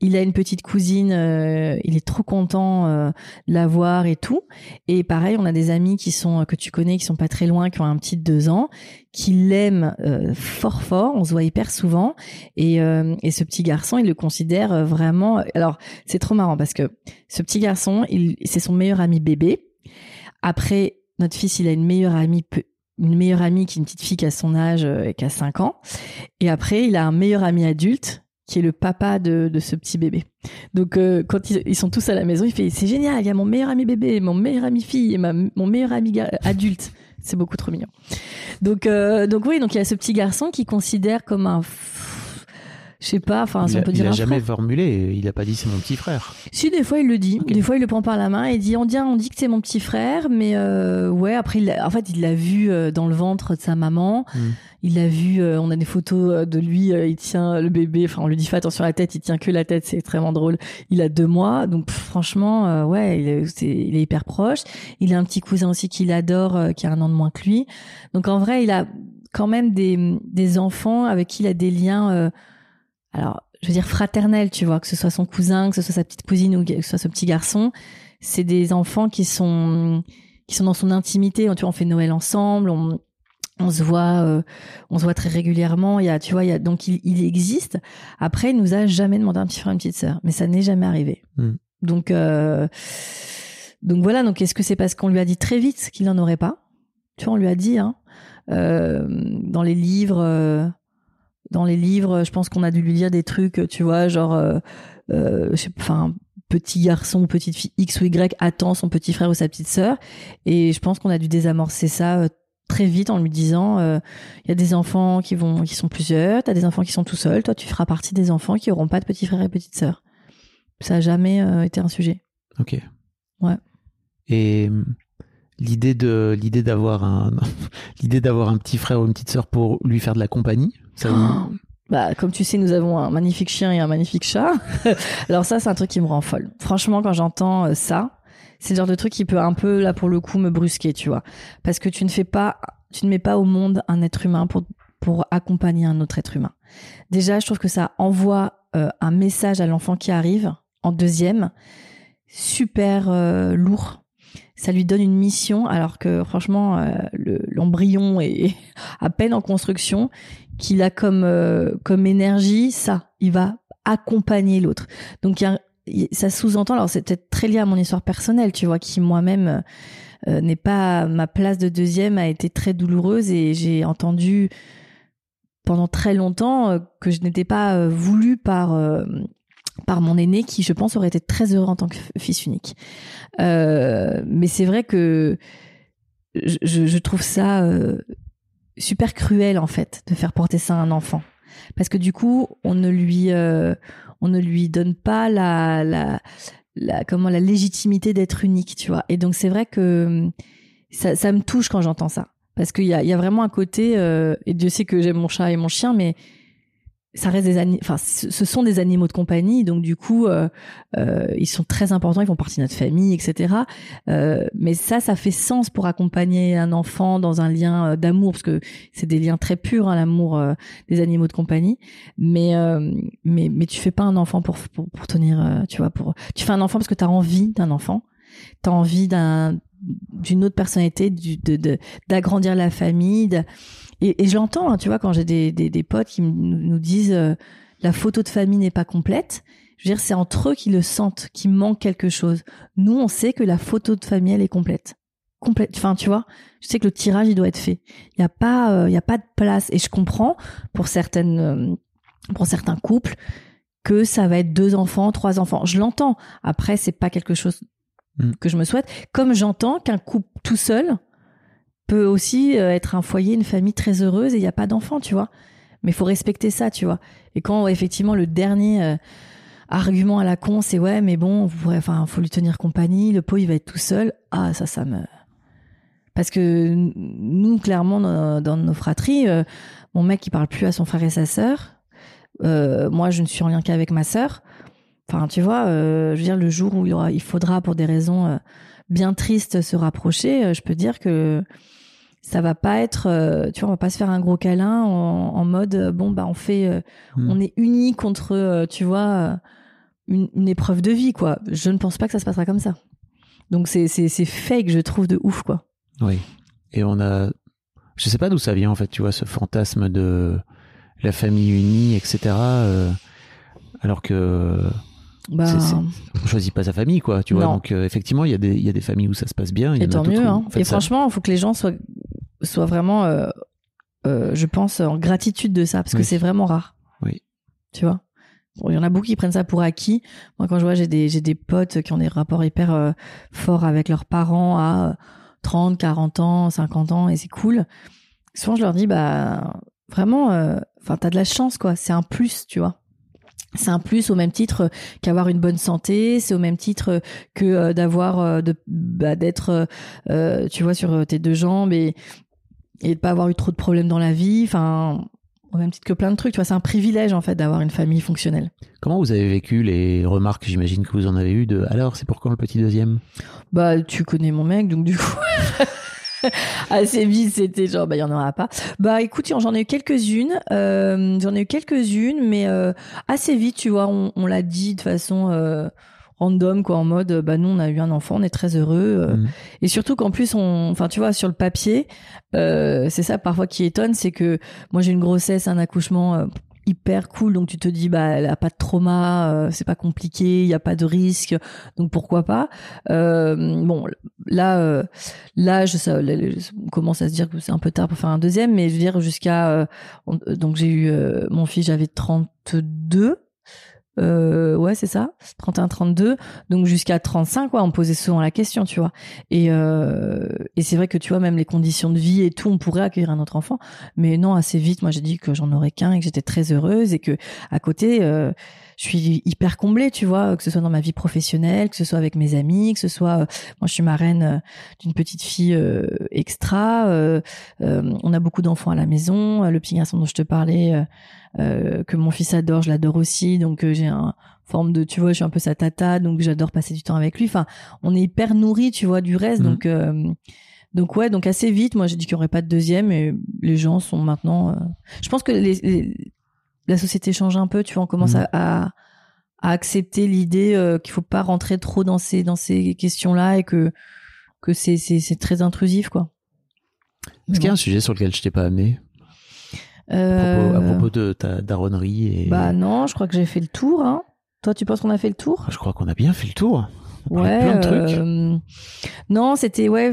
Il a une petite cousine, euh, il est trop content euh, de la voir et tout. Et pareil, on a des amis qui sont que tu connais, qui sont pas très loin, qui ont un petit de deux ans, qui l'aiment euh, fort fort. On se voit hyper souvent. Et, euh, et ce petit garçon, il le considère euh, vraiment. Alors, c'est trop marrant parce que ce petit garçon, c'est son meilleur ami bébé. Après, notre fils, il a une meilleure amie, une meilleure amie qui est une petite fille qui a son âge euh, et qui a 5 ans. Et après, il a un meilleur ami adulte qui est le papa de, de ce petit bébé. Donc, euh, quand ils, ils sont tous à la maison, il fait c'est génial, il y a mon meilleur ami bébé, mon meilleur ami fille et ma, mon meilleur ami adulte. C'est beaucoup trop mignon. Donc, euh, donc oui, donc il y a ce petit garçon qui considère comme un, je sais pas, enfin, si il on a, peut il dire a un jamais frère. formulé, il a pas dit c'est mon petit frère. Si des fois il le dit, des fois il le prend par la main et dit on dit on dit que c'est mon petit frère, mais euh, ouais après il l'a- en fait il l'a vu euh, dans le ventre de sa maman, Mm. il l'a vu, euh, on a des photos euh, de lui, il tient le bébé, enfin on lui dit fais attention à la tête, il tient que la tête, c'est extrêmement drôle. Il a deux mois, donc pff, franchement euh, ouais il est, il est hyper proche. Il a un petit cousin aussi qu'il adore, euh, qui a un an de moins que lui. Donc en vrai il a quand même des des enfants avec qui il a des liens. Alors je veux dire fraternel, tu vois, que ce soit son cousin, que ce soit sa petite cousine ou que ce soit ce petit garçon, c'est des enfants qui sont qui sont dans son intimité. Tu vois, on fait Noël ensemble, on on se voit, euh, on se voit très régulièrement. Il y a, tu vois, il y a donc il, il existe. Après, il nous a jamais demandé un petit frère, une petite sœur, mais ça n'est jamais arrivé. Mm. Donc euh, donc voilà. Donc est-ce que c'est parce qu'on lui a dit très vite qu'il n'en aurait pas? Tu vois, on lui a dit hein, euh, dans les livres. Dans les livres, je pense qu'on a dû lui dire des trucs, tu vois, genre, euh, euh, je sais pas, enfin, petit garçon ou petite fille X ou Y attend son petit frère ou sa petite sœur. Et je pense qu'on a dû désamorcer ça euh, très vite en lui disant euh, il y a des enfants qui vont qui sont plusieurs, t'as des enfants qui sont tout seuls, toi tu feras partie des enfants qui auront pas de petits frères et petites sœurs. Ça a jamais euh, été un sujet. Ok. Ouais. Et hum, l'idée de l'idée d'avoir un l'idée d'avoir un petit frère ou une petite sœur pour lui faire de la compagnie, ça vous- Bah, comme tu sais, nous avons un magnifique chien et un magnifique chat. Alors ça, c'est un truc qui me rend folle. Franchement, quand j'entends euh, ça, c'est le genre de truc qui peut un peu, là, pour le coup, me brusquer, tu vois. Parce que tu ne fais pas, tu ne mets pas au monde un être humain pour, pour accompagner un autre être humain. Déjà, je trouve que ça envoie euh, un message à l'enfant qui arrive, en deuxième, super euh, lourd. Ça lui donne une mission, alors que franchement, euh, le- l'embryon est à peine en construction qu'il a comme euh, comme énergie ça il va accompagner l'autre. Donc ça sous-entend alors c'est peut-être très lié à mon histoire personnelle tu vois qui moi-même euh, n'est pas ma place de deuxième a été très douloureuse et j'ai entendu pendant très longtemps euh, que je n'étais pas euh, voulu par euh, par mon aîné qui je pense aurait été très heureux en tant que fils unique. Euh, mais c'est vrai que je, trouve ça euh, super cruel en fait de faire porter ça à un enfant. Parce que du coup on ne lui euh, on ne lui donne pas la la, la comment la légitimité d'être unique tu vois. Et donc c'est vrai que hum, ça, ça me touche quand j'entends ça. Parce qu'il y a, y a vraiment un côté euh, et Dieu sait que j'aime mon chat et mon chien mais ça reste des enfin ce sont des animaux de compagnie donc du coup euh, euh, ils sont très importants ils font partie de notre famille etc euh, mais ça ça fait sens pour accompagner un enfant dans un lien euh, d'amour parce que c'est des liens très purs hein, l'amour euh, des animaux de compagnie. Mais euh, mais mais tu fais pas un enfant pour pour, pour tenir tu vois pour tu fais un enfant parce que tu as envie d'un enfant. Tu as envie d'un d'une autre personnalité de- d'agrandir la famille de- et, et je l'entends hein, tu vois quand j'ai des, des des potes qui nous, disent euh, la photo de famille n'est pas complète je veux dire c'est entre eux qui le sentent qu'il manque quelque chose. Nous on sait que la photo de famille elle est complète. Complète enfin tu vois je sais que le tirage il doit être fait. Il y a pas euh, il y a pas de place. Et je comprends pour certaines euh, pour certains couples que ça va être deux enfants trois enfants. Je l'entends. Après c'est pas quelque chose Mm. que je me souhaite. Comme j'entends qu'un couple tout seul peut aussi euh, être un foyer une famille très heureuse et il y a pas d'enfants tu vois. Mais il faut respecter ça tu vois. Et quand effectivement le dernier euh, argument à la con c'est ouais mais bon vous pourrez enfin faut lui tenir compagnie le pot il va être tout seul. Ah ça ça me parce que nous clairement dans, nos fratries euh, mon mec il parle plus à son frère et sa sœur. Moi je ne suis en lien qu'avec ma sœur. Enfin tu vois je veux dire le jour où il, faudra pour des raisons bien tristes se rapprocher je peux dire que ça va pas être euh, tu vois on va pas se faire un gros câlin en, en mode euh, bon bah on fait euh, Hmm. on est unis contre tu vois une, une épreuve de vie quoi je ne pense pas que ça se passera comme ça donc c'est c'est c'est fake je trouve de ouf quoi Oui. Et on a, je sais pas d'où ça vient en fait, tu vois, ce fantasme de la famille unie, etc. euh, alors que bah C'est- c'est- on choisit pas sa famille, quoi, tu vois. Non. Donc euh, effectivement, il y a des, il y a des familles où ça se passe bien. Y et en tant mieux où hein. et ça. franchement il faut que les gens soient soient vraiment euh, euh, je pense en gratitude de ça parce que c'est vraiment rare Oui. tu vois? Bon, il y en a beaucoup qui prennent ça pour acquis. Moi, quand je vois, j'ai des, j'ai des potes qui ont des rapports hyper euh, forts avec leurs parents à euh, 30, 40 ans, 50 ans, et c'est cool. Souvent, je leur dis, bah, vraiment, enfin, t'as de la chance, quoi. C'est un plus, tu vois. C'est un plus au même titre qu'avoir une bonne santé, c'est au même titre que d'avoir, de, bah, d'être, euh, tu vois, sur tes deux jambes et, et de pas avoir eu trop de problèmes dans la vie. Enfin, au même titre que plein de trucs, tu vois, c'est un privilège en fait d'avoir une famille fonctionnelle. Comment vous avez vécu les remarques, j'imagine que vous en avez eu, de alors c'est pour quand le petit deuxième? Bah, tu connais mon mec, donc du coup, assez vite, c'était genre, bah, il y en aura pas. Bah, écoute, j'en ai eu quelques-unes, euh, j'en ai eu quelques-unes, mais euh, assez vite, tu vois, on, on l'a dit de façon euh, random, quoi, en mode, bah, nous, on a eu un enfant, on est très heureux. euh, Mhm. Et surtout qu'en plus, on, enfin, tu vois, sur le papier, euh, c'est ça parfois qui étonne, c'est que moi, j'ai une grossesse, un accouchement. euh, hyper cool donc tu te dis bah elle a pas de trauma euh, c'est pas compliqué il y a pas de risque donc pourquoi pas euh, bon là euh, l'âge ça là, on commence à se dire que c'est un peu tard pour faire un deuxième mais je veux dire jusqu'à euh, on- donc j'ai eu euh, mon fils j'avais 32 Euh, ouais, c'est ça. 31, 32. Donc jusqu'à 35, quoi, on posait souvent la question, tu vois. Et, euh, et c'est vrai que tu vois, même les conditions de vie et tout, on pourrait accueillir un autre enfant. Mais non, assez vite, moi j'ai dit que j'en aurais qu'un et que j'étais très heureuse et que à côté, euh, je suis hyper comblée, tu vois, que ce soit dans ma vie professionnelle, que ce soit avec mes amis, que ce soit, euh, moi je suis marraine euh, d'une petite fille euh, extra. euh, euh, on a beaucoup d'enfants à la maison. Euh, Le petit garçon dont je te parlais, que mon fils adore, je l'adore aussi. Donc euh, j'ai un forme de, tu vois, je suis un peu sa tata, donc j'adore passer du temps avec lui. Enfin, on est hyper nourris, tu vois, du reste. Mhm. Donc euh, donc ouais, donc assez vite, moi j'ai dit qu'il n'y aurait pas de deuxième et les gens sont maintenant. euh, Je pense que les, les- la société change un peu, tu vois, on commence Mhm. à, à à accepter l'idée euh, qu'il faut pas rentrer trop dans ces dans ces questions-là et que que c'est c'est c'est très intrusif quoi. Est-ce qu'il y a un sujet sur lequel je t'ai pas amené? À propos, à Euh, propos de ta daronnerie et... Bah non, je crois que j'ai fait le tour. Hein. Toi, tu penses qu'on a fait le tour? Je crois qu'on a bien fait le tour. Ouais. plein de trucs. euh, Non, c'était ouais,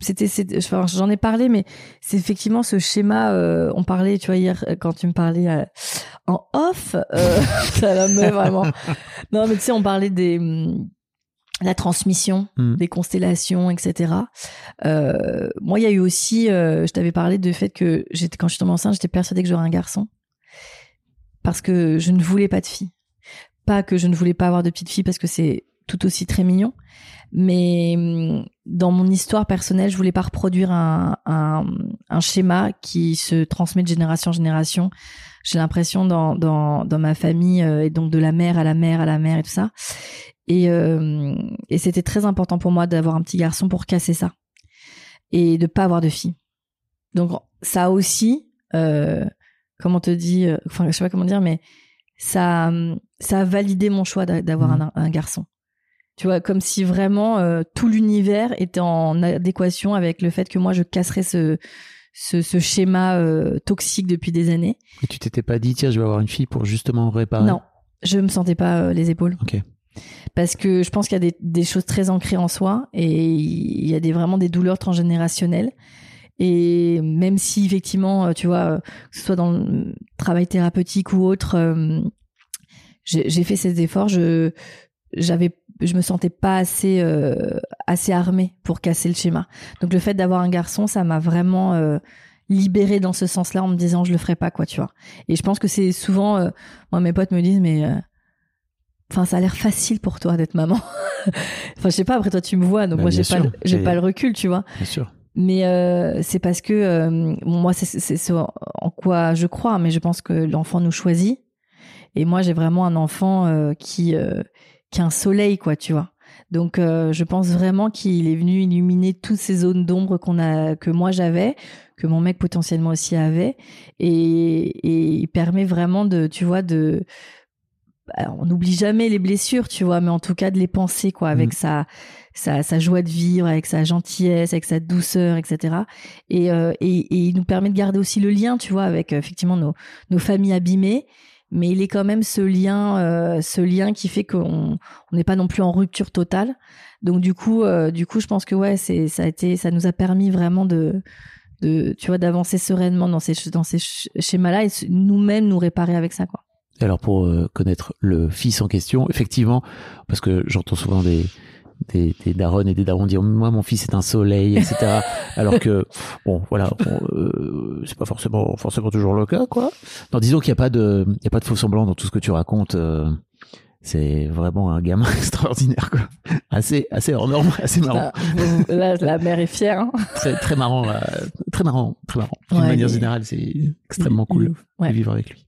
c'était enfin, j'en ai parlé, mais c'est effectivement ce schéma. euh, on parlait, tu vois hier quand tu me parlais euh, en off, ça la meuf vraiment. Non, mais tu sais, on parlait des hum, la transmission, Mm. des constellations, etc. Moi, il y a eu aussi, je t'avais parlé du fait que j'étais quand je suis tombée enceinte, j'étais persuadée que j'aurais un garçon parce que je ne voulais pas de fille. Pas que je ne voulais pas avoir de petite fille parce que c'est tout aussi très mignon, mais hum, dans mon histoire personnelle, je voulais pas reproduire un, un, un schéma qui se transmet de génération en génération. J'ai l'impression dans, dans, dans ma famille, euh, et donc de la mère à la mère à la mère et tout ça. Et, euh, et c'était très important pour moi d'avoir un petit garçon pour casser ça et de pas avoir de fille. Donc ça aussi, euh, comment te dit, euh, enfin je sais pas comment dire, mais ça, hum, ça a validé mon choix d'a- d'avoir Mhm. un, un garçon. Tu vois, comme si vraiment euh, tout l'univers était en adéquation avec le fait que moi je casserais ce, ce, ce schéma euh, toxique depuis des années. Et tu t'étais pas dit, tiens, je vais avoir une fille pour justement réparer Non, je me sentais pas euh, les épaules. Ok. Parce que je pense qu'il y a des, des choses très ancrées en soi et il y a des, vraiment des douleurs transgénérationnelles. Et même si effectivement, tu vois, que ce soit dans le travail thérapeutique ou autre, j'ai j'ai fait ces efforts. Je j'avais, je me sentais pas assez euh, assez armée pour casser le schéma. Donc le fait d'avoir un garçon, ça m'a vraiment euh, libérée dans ce sens-là en me disant je le ferai pas quoi, tu vois. Et je pense que c'est souvent, euh, moi mes potes me disent mais euh, Enfin, ça a l'air facile pour toi d'être maman. enfin, je sais pas. Après, toi, tu me vois, donc Bah, moi, j'ai pas, j'ai pas le recul, tu vois. Bien sûr. Mais c'est parce que bon, moi, c'est- c'est c'est ce en quoi je crois, mais je pense que l'enfant nous choisit. Et moi, j'ai vraiment un enfant qui euh, qui a un soleil, quoi, tu vois. Donc, euh, je pense vraiment qu'il est venu illuminer toutes ces zones d'ombre qu'on a, que moi j'avais, que mon mec potentiellement aussi avait, et, et il permet vraiment de, tu vois, de alors, on n'oublie jamais les blessures, tu vois, mais en tout cas de les penser, quoi, avec Mm. sa, sa, sa joie de vivre, avec sa gentillesse, avec sa douceur, etc. Et, euh, et, et il nous permet de garder aussi le lien, tu vois, avec euh, effectivement nos, nos familles abîmées. Mais il est quand même ce lien, euh, ce lien qui fait qu'on on n'est pas non plus en rupture totale. Donc du coup, euh, du coup, je pense que ouais, c'est ça a été, ça nous a permis vraiment de, tu vois, d'avancer sereinement dans ces schémas-là et nous-mêmes nous réparer avec ça, quoi. Alors pour euh, connaître le fils en question, effectivement, parce que j'entends souvent des, des, des darons et des darons dire moi mon fils est un soleil, etc. alors que bon voilà, bon, euh, c'est pas forcément forcément toujours le cas quoi. Non, disons qu'il n'y a pas de il y a pas de faux semblant dans tout ce que tu racontes. euh, c'est vraiment un gamin extraordinaire quoi. Assez assez hors norme, assez marrant, là, la mère est fière. hein. très très marrant, euh, très marrant, très marrant. D'une Ouais, manière générale, c'est extrêmement cool. Ouais. de vivre avec lui.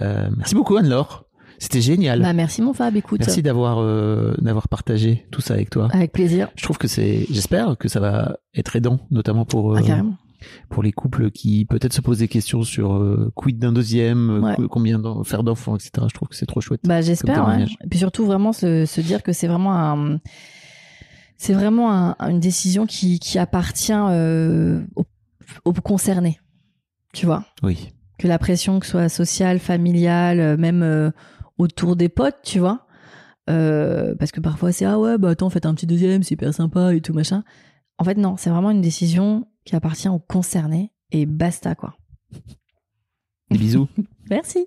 Euh, merci beaucoup Anne-Laure. C'était génial. Bah, merci mon Fab, écoute. Merci d'avoir euh, d'avoir partagé tout ça avec toi. Avec plaisir. Je trouve que c'est, j'espère que ça va être aidant, notamment pour euh, Ah, carrément. pour les couples qui peut-être se posent des questions sur euh, quid d'un deuxième, euh, Ouais. combien faire d'enfants, etc. Je trouve que c'est trop chouette. Bah, j'espère. Ouais. Et puis surtout, vraiment se, se dire que c'est vraiment un. C'est vraiment un- une décision qui, qui appartient euh, aux, aux concernés. Tu vois? Oui. Que la pression, que ce soit sociale, familiale, euh, même euh, autour des potes, tu vois. Euh, parce que parfois c'est ah ouais bah attends faites un petit deuxième c'est hyper sympa et tout machin en fait non c'est vraiment une décision qui appartient aux concernés et basta quoi Des bisous. merci